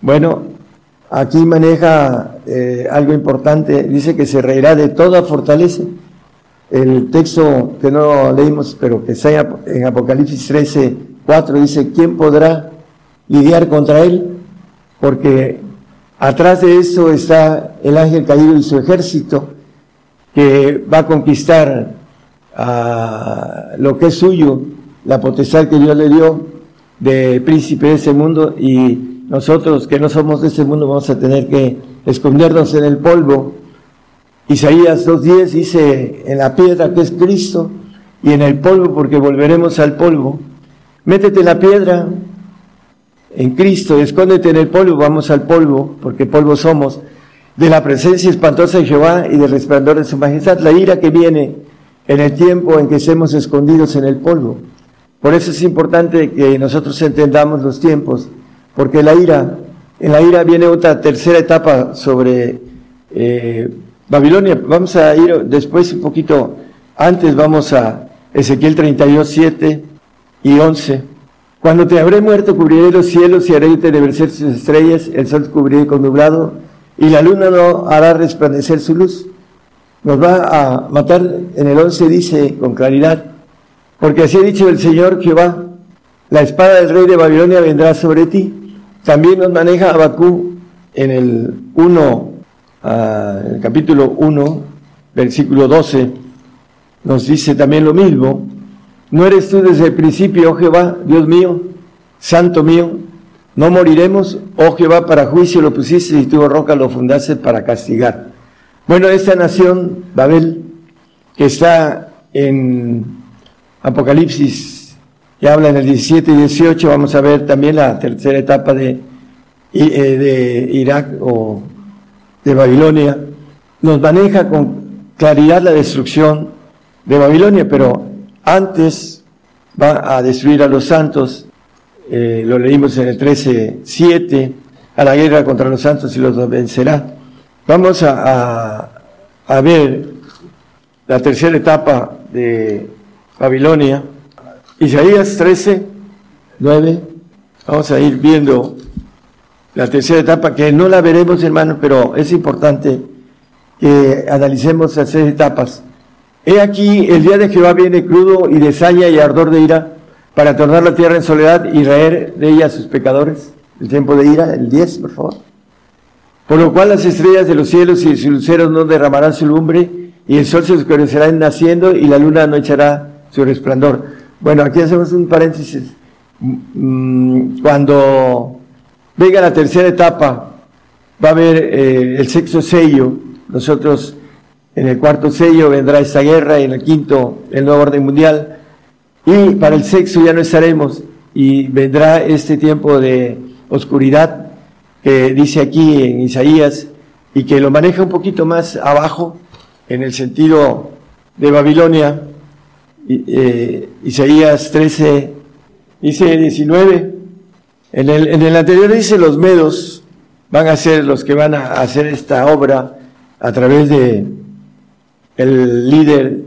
Bueno, aquí maneja eh, algo importante, dice que se reirá de toda fortaleza. El texto que no leímos, pero que está en Apocalipsis 13, 4, dice, ¿quién podrá lidiar contra él? Porque Atrás de eso está el ángel caído y su ejército, que va a conquistar lo que es suyo, la potestad que Dios le dio de príncipe de ese mundo y nosotros que no somos de ese mundo vamos a tener que escondernos en el polvo. Isaías 2.10 dice, en la piedra que es Cristo y en el polvo porque volveremos al polvo. Métete en la piedra, en Cristo, escóndete en el polvo, vamos al polvo, porque polvo somos, de la presencia espantosa de Jehová y del resplandor de su majestad, la ira que viene en el tiempo en que estemos escondidos en el polvo. Por eso es importante que nosotros entendamos los tiempos, porque la ira, en la ira viene otra tercera etapa sobre eh, Babilonia. Vamos a ir después un poquito antes, vamos a Ezequiel 32, 7 y 11. Cuando te habré muerto, cubriré los cielos y haré entenecer sus estrellas, el sol cubriré con nublado, y la luna no hará resplandecer su luz. Nos va a matar, en el 11 dice con claridad, porque así ha dicho el Señor Jehová, la espada del rey de Babilonia vendrá sobre ti. También nos maneja Abacú en el 1, ah, el capítulo 1, versículo 12, nos dice también lo mismo, ¿No eres tú desde el principio, oh Jehová, Dios mío, santo mío? No moriremos, oh Jehová, para juicio lo pusiste y tu roca lo fundaste para castigar. Bueno, esta nación, Babel, que está en Apocalipsis, habla en el 17 y 18, vamos a ver también la tercera etapa de, eh, de Irak o de Babilonia, nos maneja con claridad la destrucción de Babilonia, pero antes va a destruir a los santos, eh, lo leímos en el 13.7, a la guerra contra los santos y los vencerá. Vamos a, ver la tercera etapa de Babilonia. Isaías 13, 9. Vamos a ir viendo la tercera etapa, que no la veremos, hermano, pero es importante que analicemos las tres etapas. He aquí, el día de Jehová viene crudo y de saña y ardor de ira, para tornar la tierra en soledad y raer de ella a sus pecadores. El tiempo de ira, el 10, por favor. Por lo cual las estrellas de los cielos y sus luceros no derramarán su lumbre, y el sol se oscurecerá en naciendo, y la luna no echará su resplandor. Bueno, aquí hacemos un paréntesis. Mm, cuando venga la tercera etapa, va a haber eh, el sexto sello. Nosotros en el cuarto sello vendrá esta guerra y en el quinto el nuevo orden mundial. Y para el sexo ya no estaremos y vendrá este tiempo de oscuridad que dice aquí en Isaías y que lo maneja un poquito más abajo en el sentido de Babilonia, eh, Isaías 13, dice 19, en el, en el anterior dice los medos van a ser los que van a hacer esta obra a través de el líder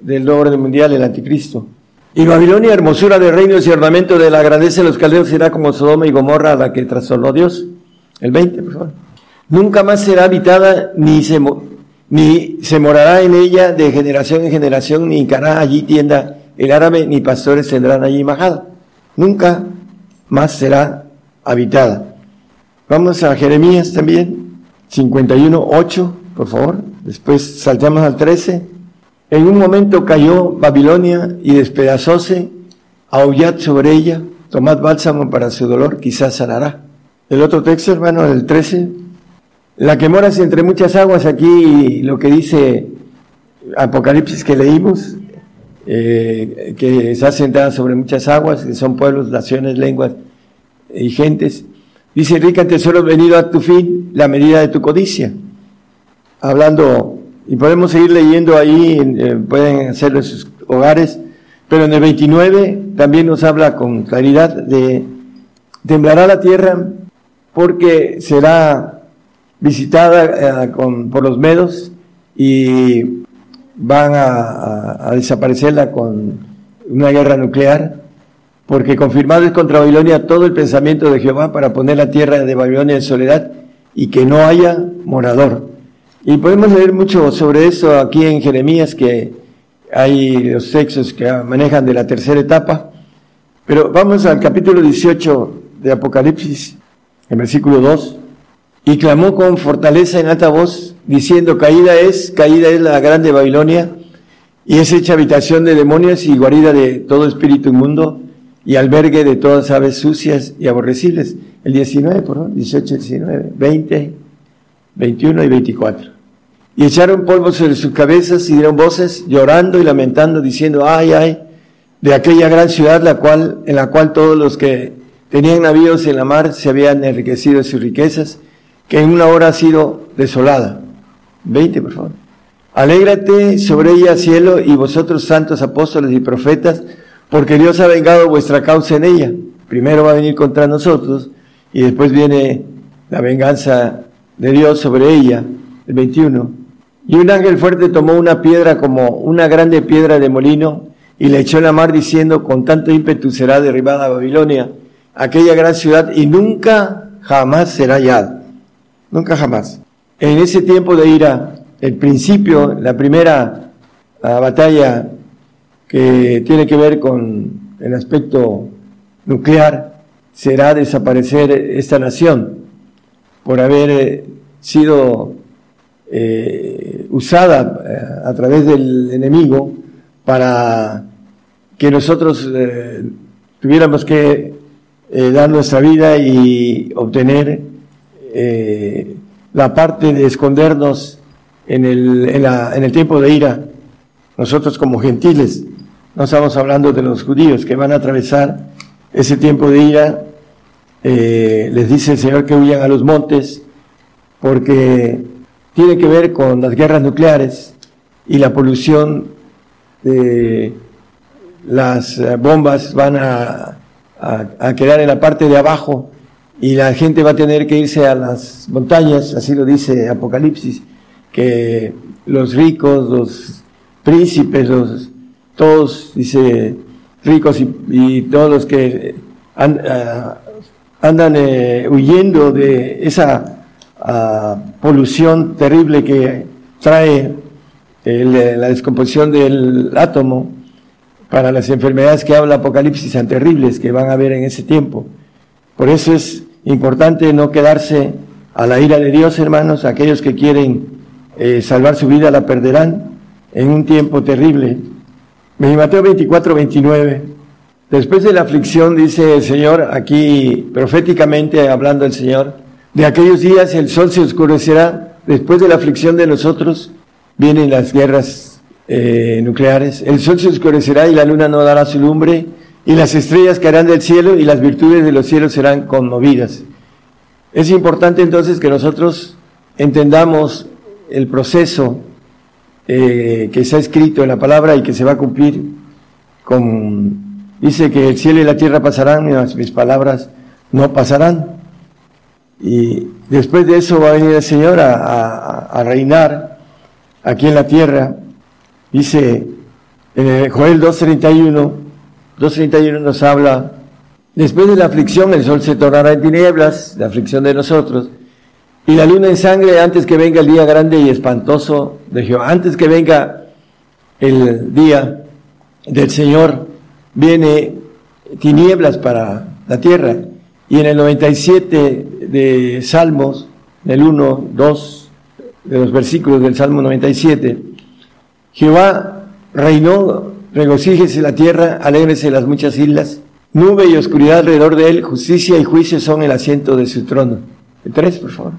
del orden mundial, el anticristo. Y Babilonia, hermosura de reinos y ornamento de la grandeza de los caldeos, será como Sodoma y Gomorra, la que trastornó Dios. El 20, por favor. Nunca más será habitada, ni se, ni se morará en ella de generación en generación, ni hará allí tienda el árabe, ni pastores tendrán allí majada. Nunca más será habitada. Vamos a Jeremías también, 51, 8, por favor. Después saltamos al 13. En un momento cayó Babilonia y despedazóse, aullad sobre ella, tomad bálsamo para su dolor, quizás sanará. El otro texto, hermano, el 13. La que moras entre muchas aguas, aquí lo que dice Apocalipsis que leímos, eh, que está sentada sobre muchas aguas, que son pueblos, naciones, lenguas y gentes. Dice, rica tesoro venido a tu fin, la medida de tu codicia. Hablando y podemos seguir leyendo ahí, eh, pueden hacerlo en sus hogares, pero en el 29 también nos habla con claridad de temblará la tierra porque será visitada eh, con, por los medos y van a, a, desaparecerla con una guerra nuclear, porque confirmado es contra Babilonia todo el pensamiento de Jehová para poner la tierra de Babilonia en soledad y que no haya morador. Y podemos leer mucho sobre eso aquí en Jeremías, que hay los textos que manejan de la tercera etapa. Pero vamos al capítulo 18 de Apocalipsis, en versículo 2. Y clamó con fortaleza en alta voz, diciendo, caída es, caída es la grande Babilonia, y es hecha habitación de demonios y guarida de todo espíritu inmundo, y albergue de todas aves sucias y aborrecibles. El 19, por favor, 18, 19, 20, 21 y 24. Y echaron polvo sobre sus cabezas y dieron voces llorando y lamentando, diciendo, ay, ay, de aquella gran ciudad la cual, en la cual todos los que tenían navíos en la mar se habían enriquecido de sus riquezas, que en una hora ha sido desolada. 20, por favor. Alégrate sobre ella, cielo, y vosotros santos apóstoles y profetas, porque Dios ha vengado vuestra causa en ella. Primero va a venir contra nosotros y después viene la venganza de Dios sobre ella. El 21. Y un ángel fuerte tomó una piedra como una grande piedra de molino y la echó en la mar diciendo, con tanto ímpetu será derribada Babilonia, aquella gran ciudad, y nunca jamás será hallada. Nunca jamás. En ese tiempo de ira, el principio, la primera la batalla que tiene que ver con el aspecto nuclear, será desaparecer esta nación por haber eh, sido eh, usada eh, a través del enemigo para que nosotros tuviéramos que dar nuestra vida y obtener eh, la parte de escondernos en el, en, el tiempo de ira. Nosotros como gentiles, no estamos hablando de los judíos que van a atravesar ese tiempo de ira. Eh, les dice el Señor que huyan a los montes porque tiene que ver con las guerras nucleares y la polución de las eh, bombas van a, a, quedar en la parte de abajo y la gente va a tener que irse a las montañas, así lo dice Apocalipsis, que los ricos, los príncipes, los, todos, dice, ricos y, todos los que and, uh, andan eh, huyendo de esa polución terrible que trae el, la descomposición del átomo para las enfermedades que habla Apocalipsis tan terribles que van a haber en ese tiempo. Por eso es importante no quedarse a la ira de Dios, hermanos. Aquellos que quieren eh, salvar su vida la perderán en un tiempo terrible. Mateo 24, 29. Después de la aflicción, dice el Señor, aquí proféticamente hablando el Señor, de aquellos días el sol se oscurecerá, después de la aflicción de nosotros vienen las guerras eh, nucleares, el sol se oscurecerá y la luna no dará su lumbre, y las estrellas caerán del cielo y las virtudes de los cielos serán conmovidas. Es importante entonces que nosotros entendamos el proceso eh, que está escrito en la palabra y que se va a cumplir con, dice que el cielo y la tierra pasarán, y mis palabras no pasarán. Y después de eso va a venir el Señor a, reinar aquí en la tierra. Dice en el Joel 2.31, 2.31 nos habla, después de la aflicción el sol se tornará en tinieblas, la aflicción de nosotros, y la luna en sangre antes que venga el día grande y espantoso de Jehová, antes que venga el día del Señor, viene tinieblas para la tierra. Y en el 97 de Salmos, del 1, 2, de los versículos del Salmo 97, Jehová reinó, regocíjese la tierra, alégrese las muchas islas, nube y oscuridad alrededor de él, justicia y juicio son el asiento de su trono. El 3, por favor.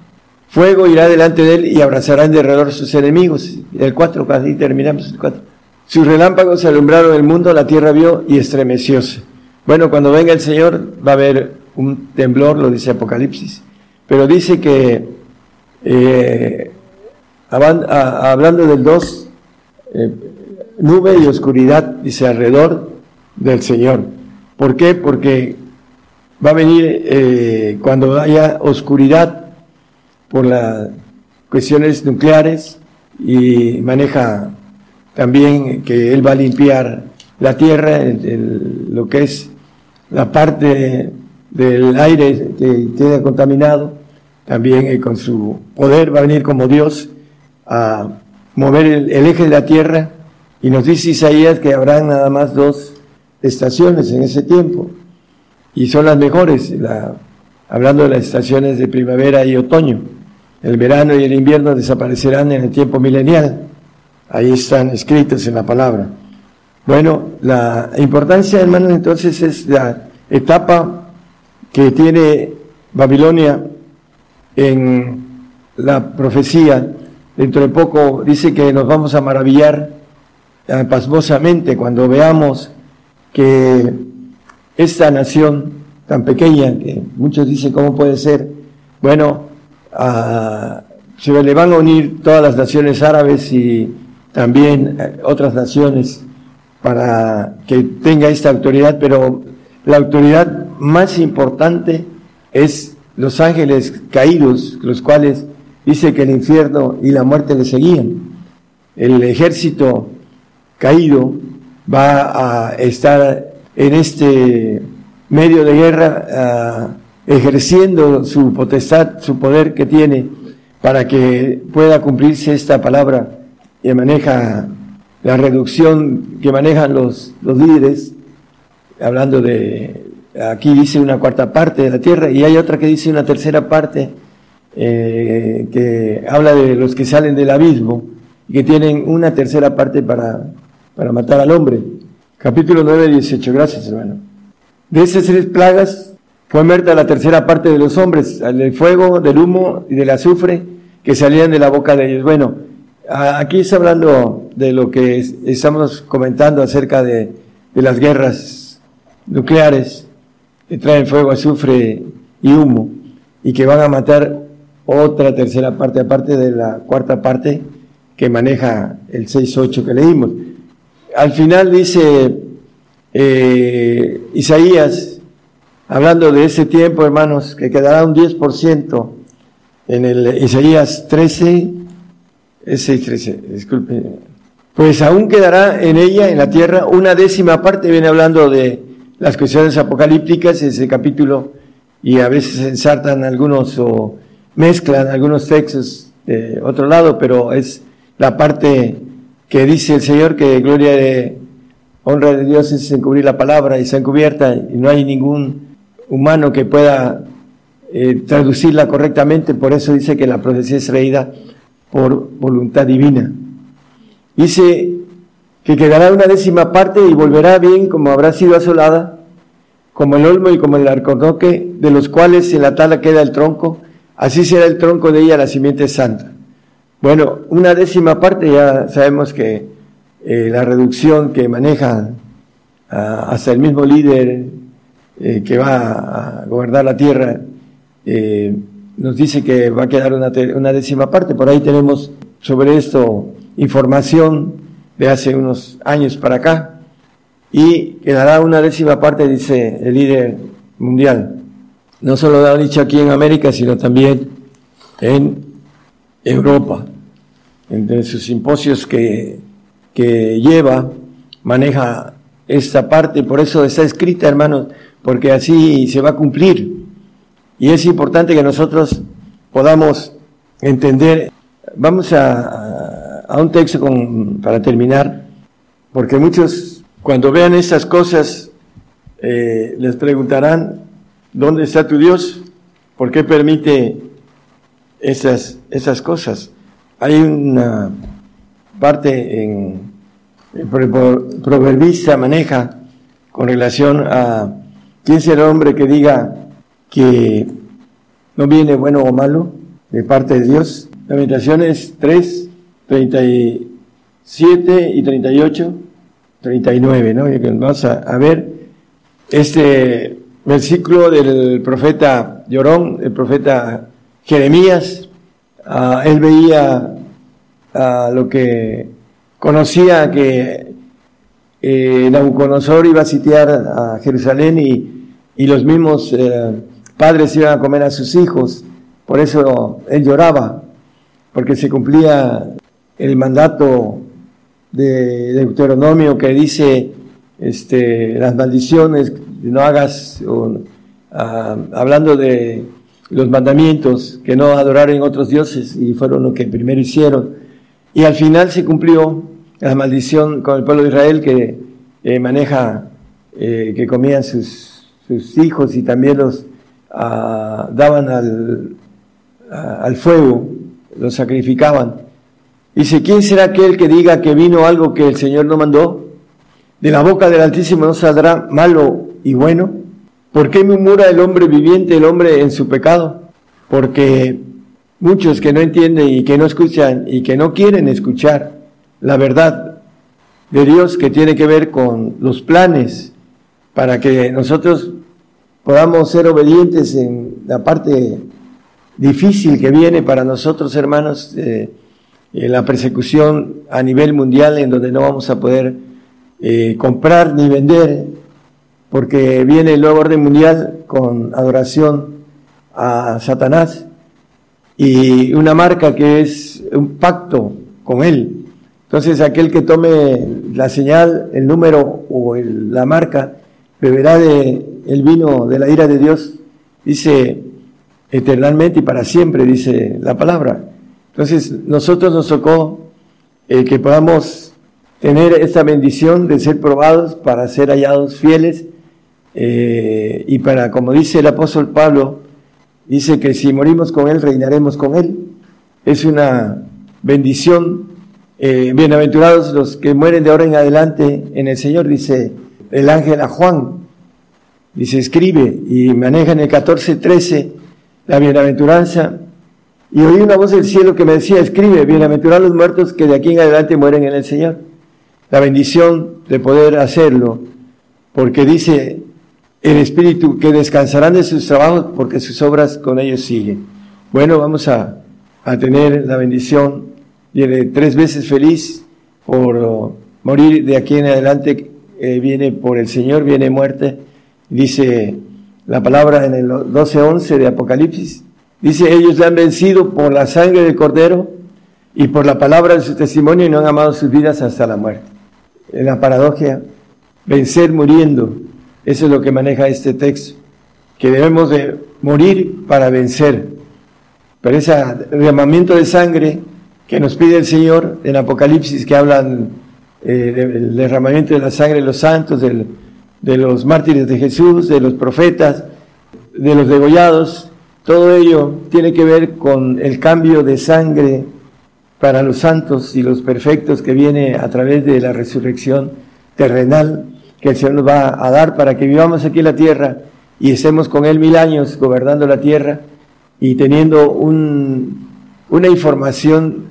Fuego irá delante de él y abrazará en derredor sus enemigos. El 4, casi terminamos el 4. Sus relámpagos alumbraron el mundo, la tierra vio y estremecióse. Bueno, cuando venga el Señor va a haber un temblor, lo dice Apocalipsis. Pero dice que, eh, hablando del 2, eh, nube y oscuridad, dice, alrededor del Señor. ¿Por qué? Porque va a venir eh, cuando haya oscuridad por las cuestiones nucleares y maneja también que Él va a limpiar la tierra, lo que es la parte del aire que queda contaminado, también eh, con su poder va a venir como Dios a mover el eje de la tierra y nos dice Isaías que habrá nada más dos estaciones en ese tiempo y son las mejores, la, hablando de las estaciones de primavera y otoño. El verano y el invierno desaparecerán en el tiempo milenial. Ahí están escritos en la palabra. Bueno, la importancia, hermanos, entonces es la etapa que tiene Babilonia en la profecía. Dentro de poco dice que nos vamos a maravillar pasmosamente cuando veamos que esta nación tan pequeña, que muchos dicen cómo puede ser, bueno, a, se le van a unir todas las naciones árabes y también eh, otras naciones para que tenga esta autoridad, pero la autoridad más importante es los ángeles caídos, los cuales dice que el infierno y la muerte le seguían. El ejército caído va a estar en este medio de guerra uh, ejerciendo su potestad, su poder que tiene para que pueda cumplirse esta palabra que maneja la reducción que manejan los, los líderes, hablando de, aquí dice una cuarta parte de la tierra y hay otra que dice una tercera parte eh, que habla de los que salen del abismo y que tienen una tercera parte para, para matar al hombre. Capítulo 9, 18. Gracias, hermano. De esas tres plagas fue muerta la tercera parte de los hombres, del fuego, del humo y del azufre que salían de la boca de ellos. Bueno, aquí está hablando de lo que estamos comentando acerca de, de las guerras nucleares que traen fuego, azufre y humo y que van a matar otra tercera parte, aparte de la cuarta parte que maneja el 6.8 que leímos. Al final dice eh, Isaías, hablando de ese tiempo, hermanos, que quedará un 10% en el Isaías 13, es 6.13, disculpe. Pues aún quedará en ella, en la tierra, una décima parte, viene hablando de las cuestiones apocalípticas, ese capítulo, y a veces ensartan algunos o mezclan algunos textos de otro lado, pero es la parte que dice el Señor que gloria de honra de Dios es encubrir la palabra y se encubierta y no hay ningún humano que pueda eh, traducirla correctamente, por eso dice que la profecía es reída por voluntad divina. Dice que quedará una décima parte y volverá bien como habrá sido asolada, como el olmo y como el arconoque, de los cuales en la tala queda el tronco, así será el tronco de ella la simiente santa. Bueno, una décima parte ya sabemos que eh, la reducción que maneja ah, hasta el mismo líder eh, que va a gobernar la tierra, eh, nos dice que va a quedar una, décima parte. Por ahí tenemos sobre esto información de hace unos años para acá y quedará una décima parte, dice el líder mundial. No solo lo ha dicho aquí en América, sino también en Europa. Entre sus simposios que, que lleva, maneja esta parte, por eso está escrita, hermanos, porque así se va a cumplir. Y es importante que nosotros podamos entender. Vamos a, a un texto para terminar, porque muchos cuando vean estas cosas eh, les preguntarán, ¿dónde está tu Dios? ¿Por qué permite esas, esas cosas? Hay una parte en el proverbista maneja con relación a quién será el hombre que diga que no viene bueno o malo de parte de Dios. Lamentaciones 3, 37 y 38, 39, ¿no? Vamos a, a ver este versículo del profeta Llorón, el profeta Jeremías. Ah, él veía ah, lo que conocía que eh, Nabucodonosor iba a sitiar a Jerusalén y, y los mismos eh, padres iban a comer a sus hijos. Por eso él lloraba, porque se cumplía el mandato de Deuteronomio que dice este, las maldiciones, no hagas, ah, hablando de los mandamientos, que no adoraran otros dioses, y fueron lo que primero hicieron. Y al final se cumplió la maldición con el pueblo de Israel que eh, maneja, eh, que comían sus, sus, hijos y también los ah, daban al, al fuego, los sacrificaban. Dice, ¿quién será aquel que diga que vino algo que el Señor no mandó? De la boca del Altísimo no saldrá malo y bueno. ¿Por qué murmura el hombre viviente, el hombre en su pecado? Porque muchos que no entienden y que no escuchan y que no quieren escuchar la verdad de Dios que tiene que ver con los planes para que nosotros podamos ser obedientes en la parte difícil que viene para nosotros, hermanos, eh, la persecución a nivel mundial en donde no vamos a poder eh, comprar ni vender, porque viene el nuevo orden mundial con adoración a Satanás y una marca que es un pacto con él. Entonces aquel que tome la señal, el número o la marca, beberá de el vino de la ira de Dios, dice eternamente y para siempre, dice la palabra. Entonces, nosotros nos tocó eh, que podamos tener esta bendición de ser probados para ser hallados fieles eh, y para, como dice el apóstol Pablo, dice que si morimos con Él, reinaremos con Él. Es una bendición. Eh, bienaventurados los que mueren de ahora en adelante en el Señor, dice el ángel a Juan. Dice, escribe y maneja en el 14.13 la bienaventuranza y oí una voz del cielo que me decía, escribe, bienaventurados los muertos que de aquí en adelante mueren en el Señor. La bendición de poder hacerlo, porque dice el Espíritu que descansarán de sus trabajos porque sus obras con ellos siguen. Bueno, vamos a, a tener la bendición, viene tres veces feliz por morir de aquí en adelante, eh, viene por el Señor, viene muerte, dice la palabra en el 12.11 de Apocalipsis, Dice, ellos le han vencido por la sangre del cordero y por la palabra de su testimonio y no han amado sus vidas hasta la muerte. En la paradoja, vencer muriendo, eso es lo que maneja este texto, que debemos de morir para vencer. Pero ese derramamiento de sangre que nos pide el Señor en Apocalipsis, que hablan eh, del derramamiento de la sangre de los santos, de los mártires de Jesús, de los profetas, de los degollados, todo ello tiene que ver con el cambio de sangre para los santos y los perfectos que viene a través de la resurrección terrenal que el Señor nos va a dar para que vivamos aquí en la tierra y estemos con Él mil años gobernando la tierra y teniendo un, una información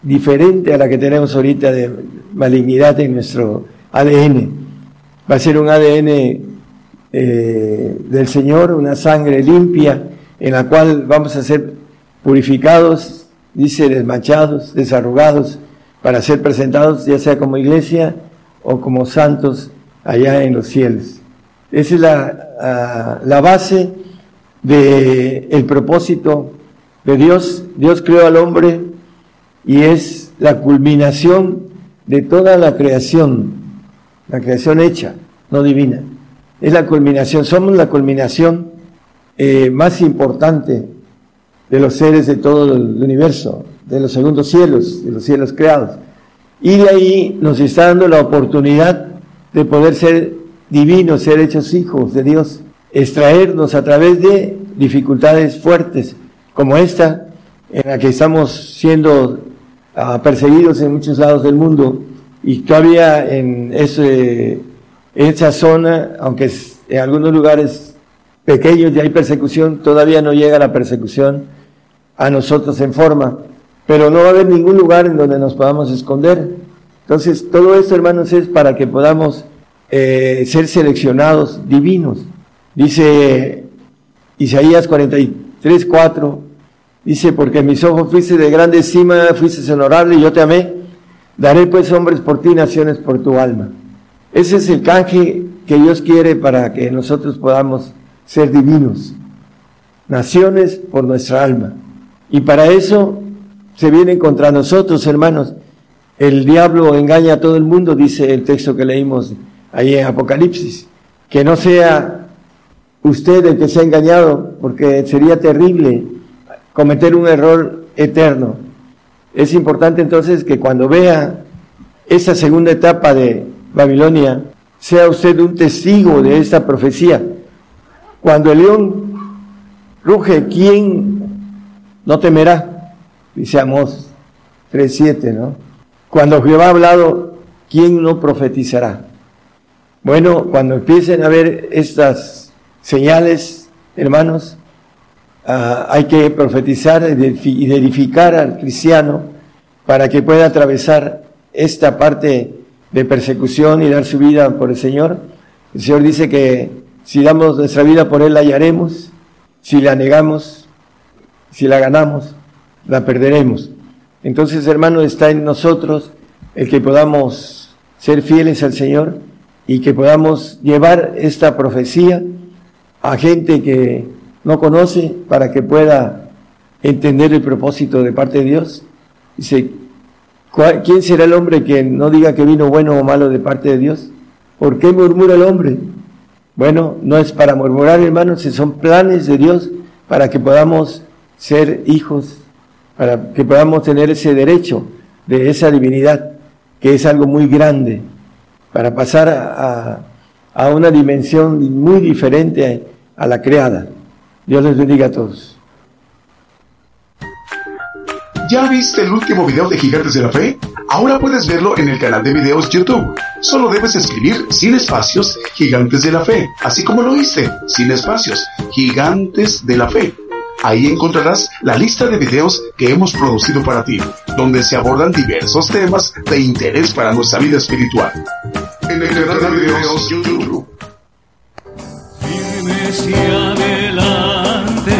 diferente a la que tenemos ahorita de malignidad en nuestro ADN. Va a ser un ADN eh, del Señor, una sangre limpia en la cual vamos a ser purificados, dice, desmanchados, desarrugados, para ser presentados ya sea como iglesia o como santos allá en los cielos. Esa es la, ah, la base del el propósito de Dios. Dios creó al hombre y es la culminación de toda la creación, la creación hecha, no divina. Es la culminación, somos la culminación eh, más importante de los seres de todo el universo, de los segundos cielos, de los cielos creados. Y de ahí nos está dando la oportunidad de poder ser divinos, ser hechos hijos de Dios, extraernos a través de dificultades fuertes como esta, en la que estamos siendo ah, perseguidos en muchos lados del mundo. Y todavía en ese, esa zona, aunque en algunos lugares pequeños ya hay persecución, todavía no llega la persecución a nosotros en forma, pero no va a haber ningún lugar en donde nos podamos esconder. Entonces, todo esto, hermanos, es para que podamos eh, ser seleccionados divinos. Dice Isaías 43, 4, dice, porque mis ojos fuiste de grande estima, fuiste honorable y yo te amé, daré pues hombres por ti, naciones por tu alma. Ese es el canje que Dios quiere para que nosotros podamos ser divinos, naciones por nuestra alma. Y para eso se vienen contra nosotros, hermanos. El diablo engaña a todo el mundo, dice el texto que leímos ahí en Apocalipsis. Que no sea usted el que sea engañado, porque sería terrible cometer un error eterno. Es importante entonces que cuando vea esa segunda etapa de Babilonia, sea usted un testigo de esta profecía. Cuando el león ruge, ¿quién no temerá? Dice Amós 3.7, ¿no? Cuando Jehová ha hablado, ¿quién no profetizará? Bueno, cuando empiecen a ver estas señales, hermanos, ah, hay que profetizar y edificar al cristiano para que pueda atravesar esta parte de persecución y dar su vida por el Señor. El Señor dice que si damos nuestra vida por Él la hallaremos, si la negamos, si la ganamos, la perderemos. Entonces, hermano, está en nosotros el que podamos ser fieles al Señor y que podamos llevar esta profecía a gente que no conoce para que pueda entender el propósito de parte de Dios. Dice, ¿quién será el hombre que no diga que vino bueno o malo de parte de Dios? ¿Por qué murmura el hombre? Bueno, no es para murmurar, hermanos, son planes de Dios para que podamos ser hijos, para que podamos tener ese derecho de esa divinidad, que es algo muy grande para pasar a, a una dimensión muy diferente a la creada. Dios les bendiga a todos. ¿Ya viste el último video de Gigantes de la Fe? Ahora puedes verlo en el canal de videos YouTube. Solo debes escribir sin espacios Gigantes de la Fe, así como lo oíste, sin espacios, Gigantes de la Fe. Ahí encontrarás la lista de videos que hemos producido para ti, donde se abordan diversos temas de interés para nuestra vida espiritual. En el canal de videos YouTube. Firmes y adelante,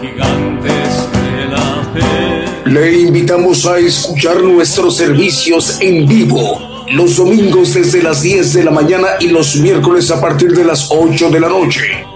gigantes de la fe. Le invitamos a escuchar nuestros servicios en vivo los domingos desde las 10 de la mañana y los miércoles a partir de las 8 de la noche.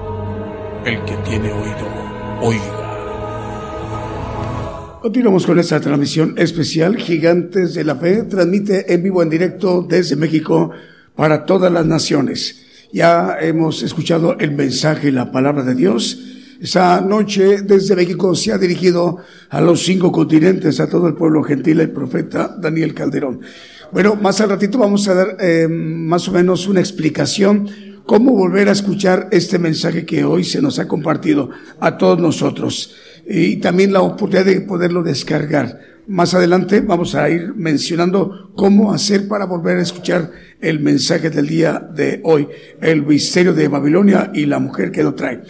El que tiene oído, oiga. Continuamos con esta transmisión especial. Gigantes de la Fe transmite en vivo, en directo desde México para todas las naciones. Ya hemos escuchado el mensaje, la palabra de Dios. Esta noche desde México se ha dirigido a los cinco continentes, a todo el pueblo gentil, el profeta Daniel Calderón. Bueno, más al ratito vamos a dar eh, más o menos una explicación cómo volver a escuchar este mensaje que hoy se nos ha compartido a todos nosotros y también la oportunidad de poderlo descargar. Más adelante vamos a ir mencionando cómo hacer para volver a escuchar el mensaje del día de hoy, el misterio de Babilonia y la mujer que lo trae.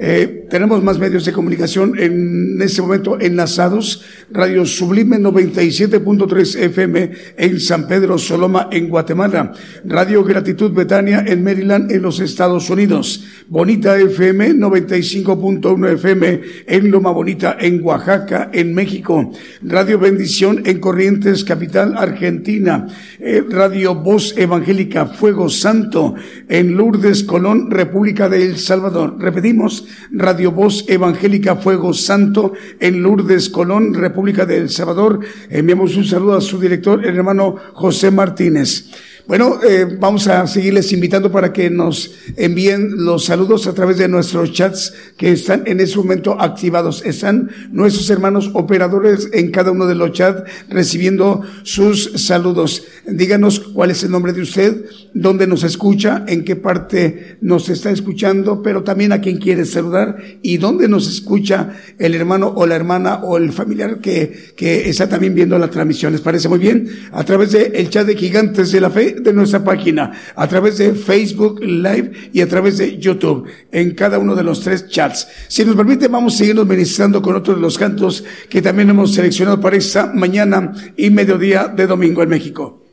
Eh, tenemos más medios de comunicación en este momento enlazados. Radio Sublime 97.3 FM en San Pedro Soloma, en Guatemala. Radio Gratitud Betania en Maryland, en los Estados Unidos. Bonita FM 95.1 FM en Loma Bonita, en Oaxaca, en México. Radio Bendición en Corrientes, capital Argentina. Eh, Radio Voz Evangélica Fuego Santo en Lourdes, Colón, República de El Salvador. Repetimos, Radio Voz Evangélica Fuego Santo en Lourdes, Colón, República de El Salvador. Enviamos un saludo a su director, el hermano José Martínez. Bueno, eh, vamos a seguirles invitando para que nos envíen los saludos a través de nuestros chats que están en ese momento activados. Están nuestros hermanos operadores en cada uno de los chats recibiendo sus saludos. Díganos cuál es el nombre de usted, dónde nos escucha, en qué parte nos está escuchando, pero también a quién quiere saludar y dónde nos escucha el hermano o la hermana o el familiar que, que está también viendo la transmisión. ¿Les parece muy bien? A través del el chat de Gigantes de la Fe de nuestra página, a través de Facebook Live y a través de YouTube, en cada uno de los tres chats. Si nos permite, vamos a seguirnos ministrando con otros de los cantos que también hemos seleccionado para esta mañana y mediodía de domingo en México.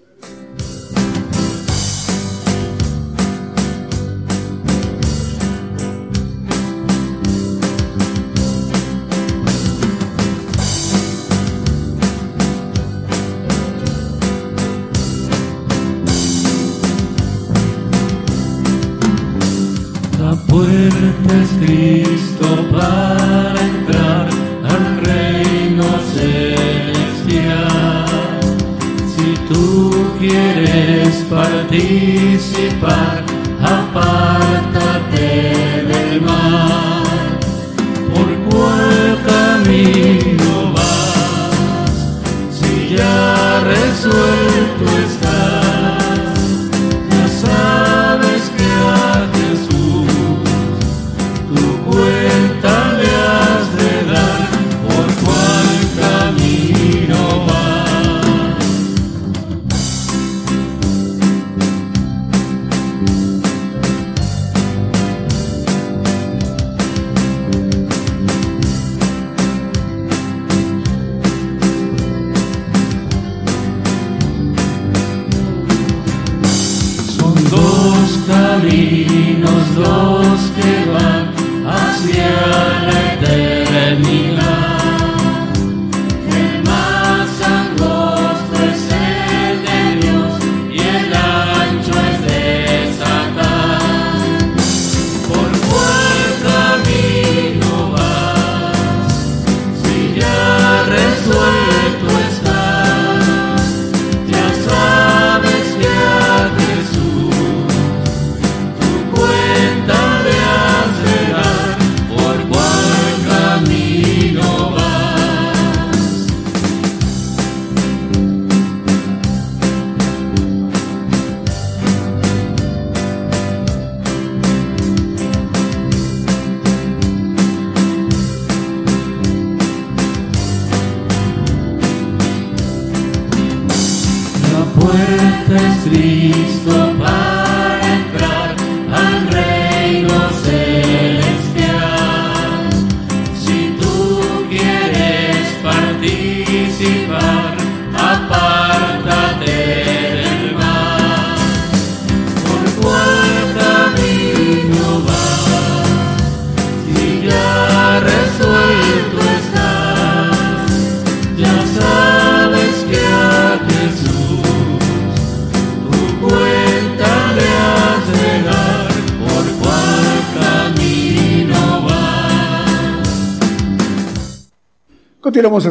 Please.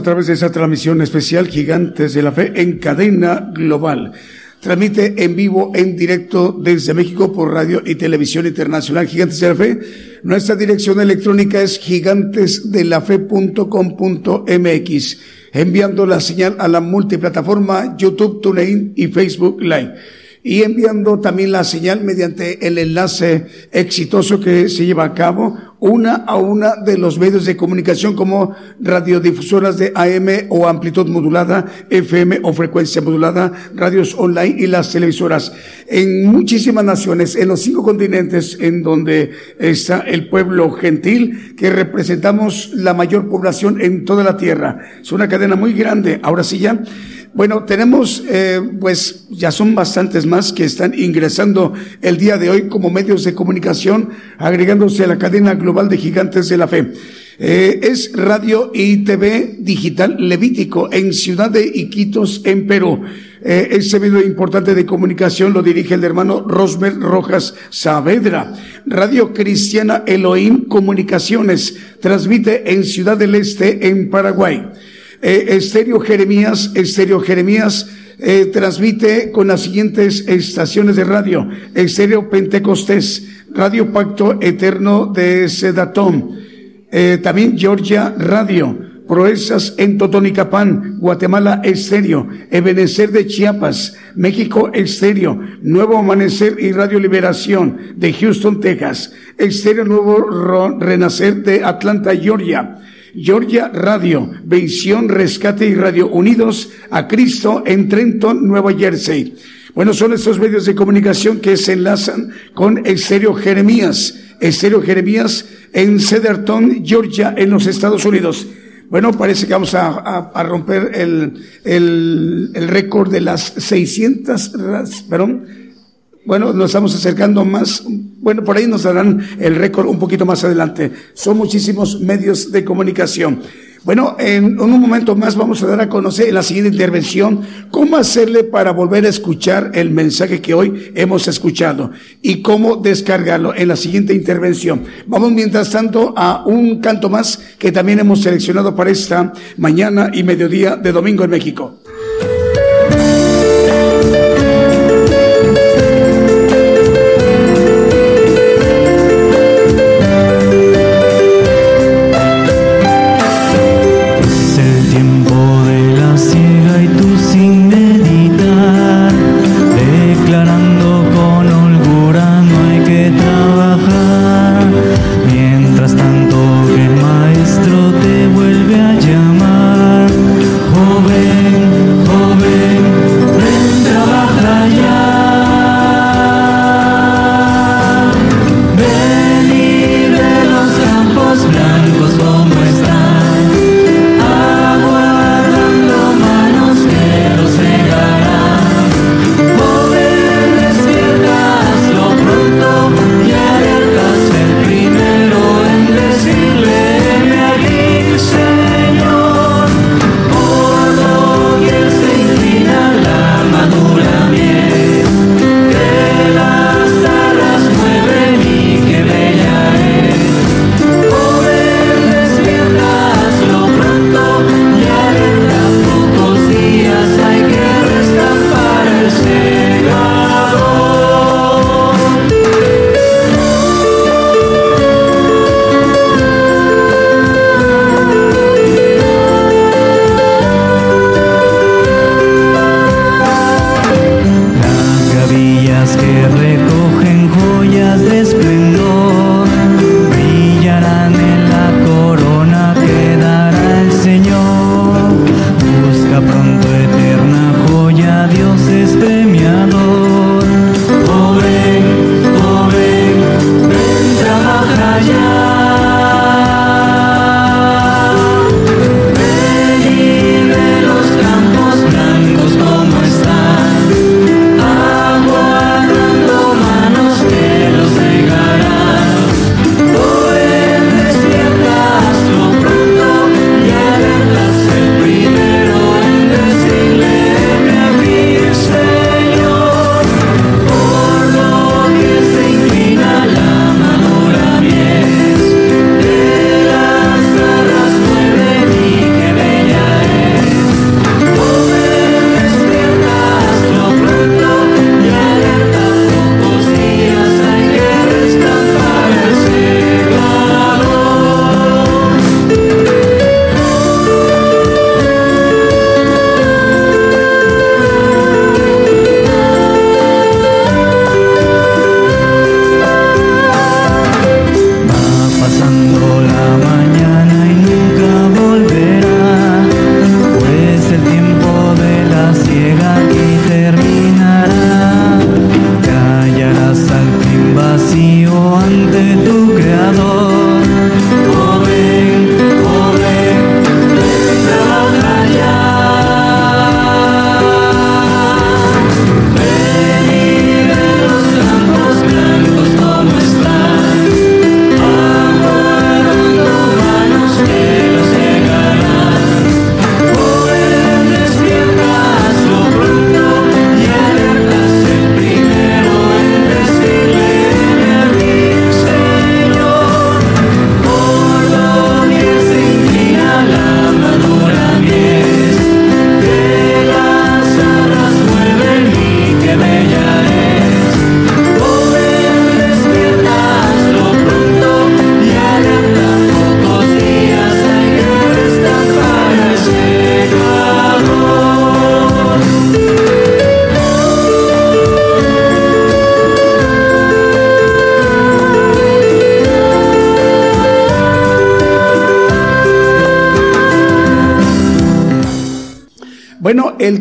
Través de esa transmisión especial Gigantes de la Fe en cadena global. Transmite en vivo, en directo desde México por radio y televisión internacional Gigantes de la Fe. Nuestra dirección electrónica es gigantesdelafe.com.mx, enviando la señal a la multiplataforma YouTube, TuneIn y Facebook Live y enviando también la señal mediante el enlace exitoso que se lleva a cabo una a una de los medios de comunicación como radiodifusoras de AM o amplitud modulada, FM o frecuencia modulada, radios online y las televisoras. En muchísimas naciones, en los cinco continentes en donde está el pueblo gentil, que representamos la mayor población en toda la tierra. Es una cadena muy grande. Ahora sí ya. Bueno, tenemos, eh, pues ya son bastantes más que están ingresando el día de hoy como medios de comunicación, agregándose a la cadena global de gigantes de la fe. Eh, es Radio y TV Digital Levítico en Ciudad de Iquitos, en Perú. Eh, ese medio importante de comunicación lo dirige el hermano Rosmer Rojas Saavedra. Radio Cristiana Elohim Comunicaciones transmite en Ciudad del Este, en Paraguay. Eh, Estéreo Jeremías, Estéreo Jeremías eh, transmite con las siguientes estaciones de radio. Estéreo Pentecostés, Radio Pacto Eterno de Sedatón, eh, también Georgia Radio, Proezas en Totonicapán, Guatemala Estéreo, Ebenecer de Chiapas, México Estéreo, Nuevo Amanecer y Radio Liberación de Houston, Texas, Estéreo Nuevo Renacer de Atlanta, Georgia, Georgia Radio, Visión, Rescate y Radio Unidos a Cristo en Trenton, Nueva Jersey. Bueno, son estos medios de comunicación que se enlazan con Estéreo Jeremías, Estéreo Jeremías en Cedarton, Georgia, en los Estados Unidos. Bueno, parece que vamos a, a, romper el, el, el récord de las 600, perdón, bueno, nos estamos acercando más, bueno, por ahí nos darán el récord un poquito más adelante. Son muchísimos medios de comunicación. Bueno, en, un momento más vamos a dar a conocer en la siguiente intervención cómo hacerle para volver a escuchar el mensaje que hoy hemos escuchado y cómo descargarlo en la siguiente intervención. Vamos mientras tanto a un canto más que también hemos seleccionado para esta mañana y mediodía de domingo en México.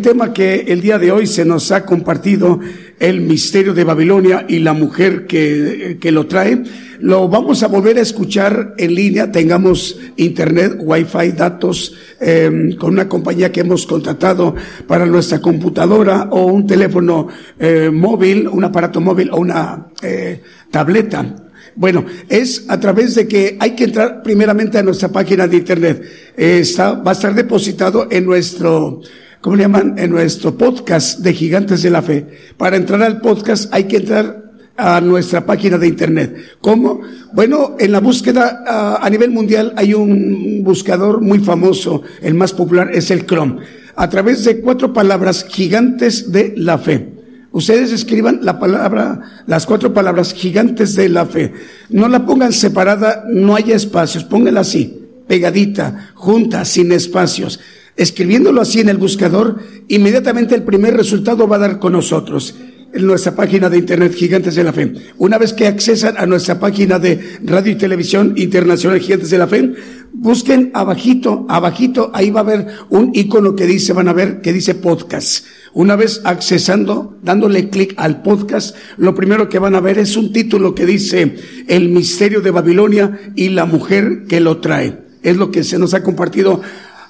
Tema que el día de hoy se nos ha compartido, el misterio de Babilonia y la mujer que, que lo trae, lo vamos a volver a escuchar en línea, tengamos internet, wifi, datos, eh, con una compañía que hemos contratado para nuestra computadora o un teléfono eh, móvil, un aparato móvil o una eh, tableta. Bueno, es a través de que hay que entrar primeramente a nuestra página de internet. Eh, está, va a estar depositado en nuestro, ¿cómo le llaman? En nuestro podcast de Gigantes de la Fe. Para entrar al podcast hay que entrar a nuestra página de internet. ¿Cómo? Bueno, en la búsqueda a, a nivel mundial hay un buscador muy famoso, el más popular es el Chrome. A través de cuatro palabras, Gigantes de la Fe. Ustedes escriban la palabra, las cuatro palabras gigantes de la fe. No la pongan separada, no haya espacios, pónganla así, pegadita, junta, sin espacios. Escribiéndolo así en el buscador, inmediatamente el primer resultado va a dar con nosotros en nuestra página de internet Gigantes de la Fe. Una vez que accesan a nuestra página de radio y televisión internacional Gigantes de la Fe, busquen abajito, abajito, ahí va a haber un icono que dice, van a ver, que dice podcast. Una vez accesando, dándole clic al podcast, lo primero que van a ver es un título que dice El misterio de Babilonia y la mujer que lo trae. Es lo que se nos ha compartido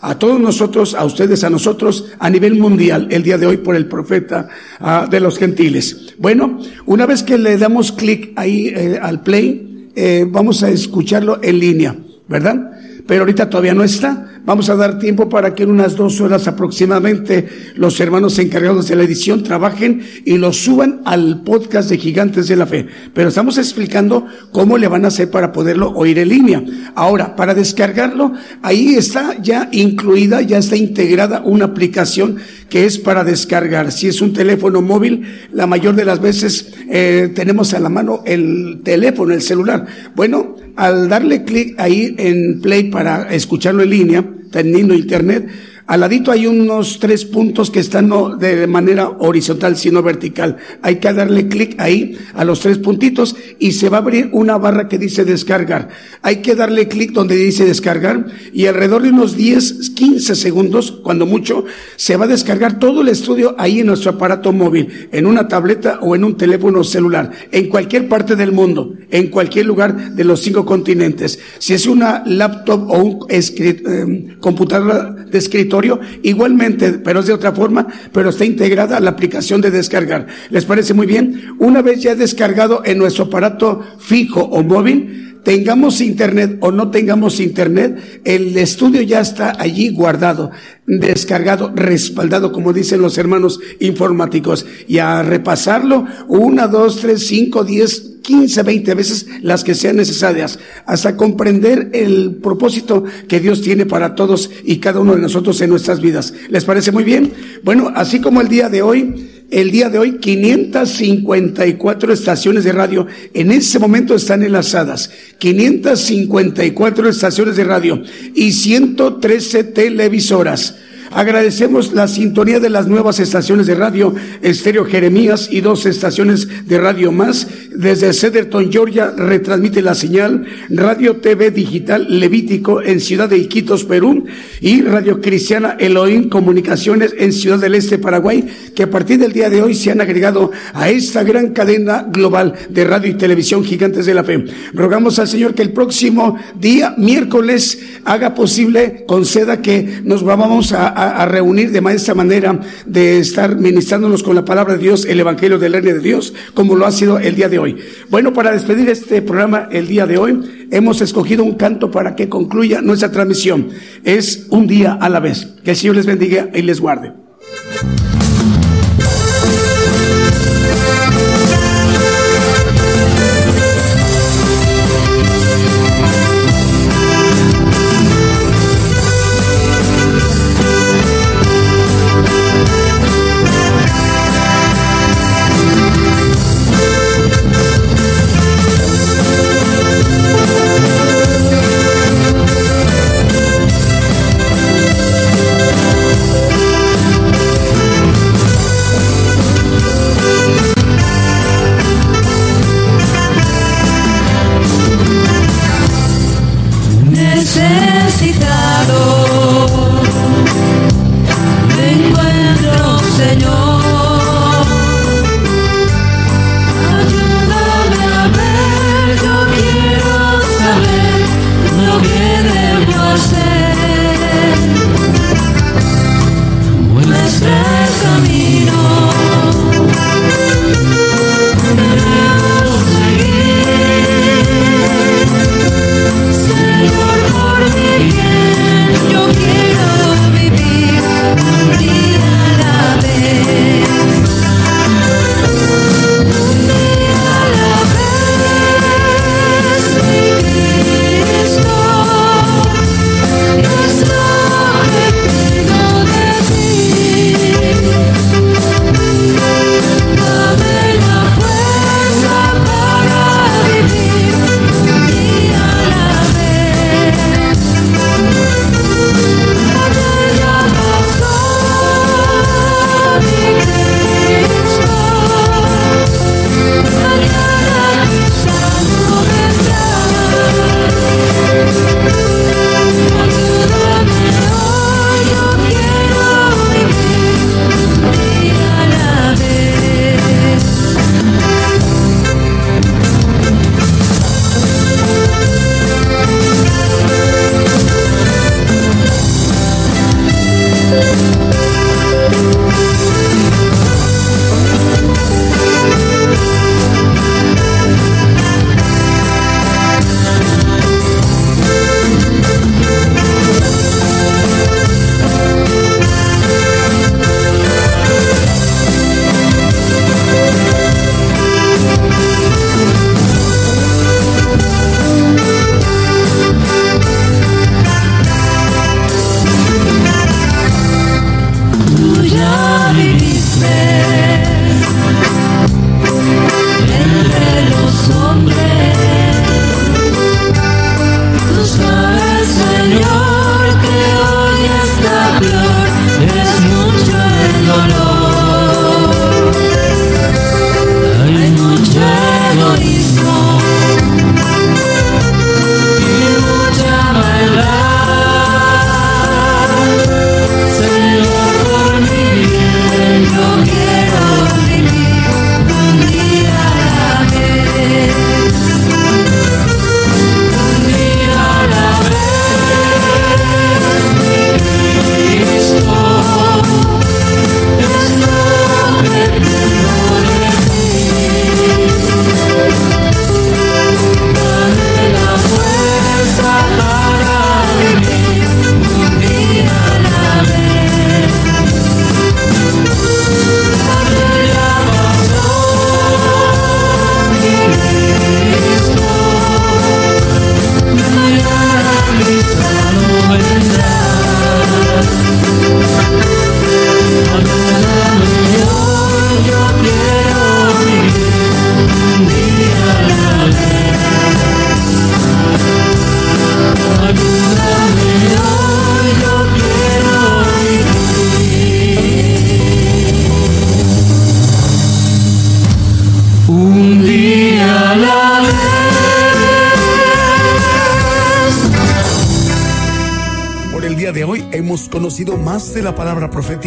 a todos nosotros, a ustedes, a nosotros, a nivel mundial, el día de hoy por el profeta ah, de los gentiles. Bueno, una vez que le damos clic ahí eh, al play, eh, vamos a escucharlo en línea, ¿verdad? Pero ahorita todavía no está. Vamos a dar tiempo para que en unas dos horas aproximadamente los hermanos encargados de la edición trabajen y lo suban al podcast de Gigantes de la Fe. Pero estamos explicando cómo le van a hacer para poderlo oír en línea. Ahora, para descargarlo, ahí está ya incluida, ya está integrada una aplicación que es para descargar. Si es un teléfono móvil, la mayor de las veces eh, tenemos a la mano el teléfono, el celular. Bueno, al darle clic ahí en play para escucharlo en línea, teniendo internet, al ladito hay unos tres puntos que están no de manera horizontal, sino vertical. Hay que darle clic ahí a los tres puntitos y se va a abrir una barra que dice descargar. Hay que darle clic donde dice descargar y alrededor de unos 10, 15 segundos, cuando mucho, se va a descargar todo el estudio ahí en nuestro aparato móvil, en una tableta o en un teléfono celular, en cualquier parte del mundo, en cualquier lugar de los cinco continentes. Si es una laptop o un eh, computadora de escritorio, igualmente, pero es de otra forma, pero está integrada a la aplicación de descargar. ¿Les parece muy bien? Una vez ya descargado en nuestro aparato fijo o móvil, tengamos internet o no tengamos internet, el estudio ya está allí guardado, descargado, respaldado, como dicen los hermanos informáticos, y a repasarlo una, dos, tres, cinco, diez, 15, 20 veces las que sean necesarias, hasta comprender el propósito que Dios tiene para todos y cada uno de nosotros en nuestras vidas. ¿Les parece muy bien? Bueno, así como el día de hoy, el día de hoy 554 estaciones de radio en ese momento están enlazadas, 554 estaciones de radio y 113 televisoras. Agradecemos la sintonía de las nuevas estaciones de radio Estéreo Jeremías y dos estaciones de radio más. Desde Cedarton, Georgia, retransmite la señal Radio TV Digital Levítico en Ciudad de Iquitos, Perú y Radio Cristiana Elohim Comunicaciones en Ciudad del Este, Paraguay, que a partir del día de hoy se han agregado a esta gran cadena global de radio y televisión gigantes de la fe. Rogamos al Señor que el próximo día, miércoles, haga posible, conceda que nos vamos a, a- a reunir de esta manera de estar ministrándonos con la palabra de Dios, el Evangelio del Reino de Dios, como lo ha sido el día de hoy. Bueno, para despedir este programa el día de hoy, hemos escogido un canto para que concluya nuestra transmisión. Es un día a la vez. Que el Señor les bendiga y les guarde.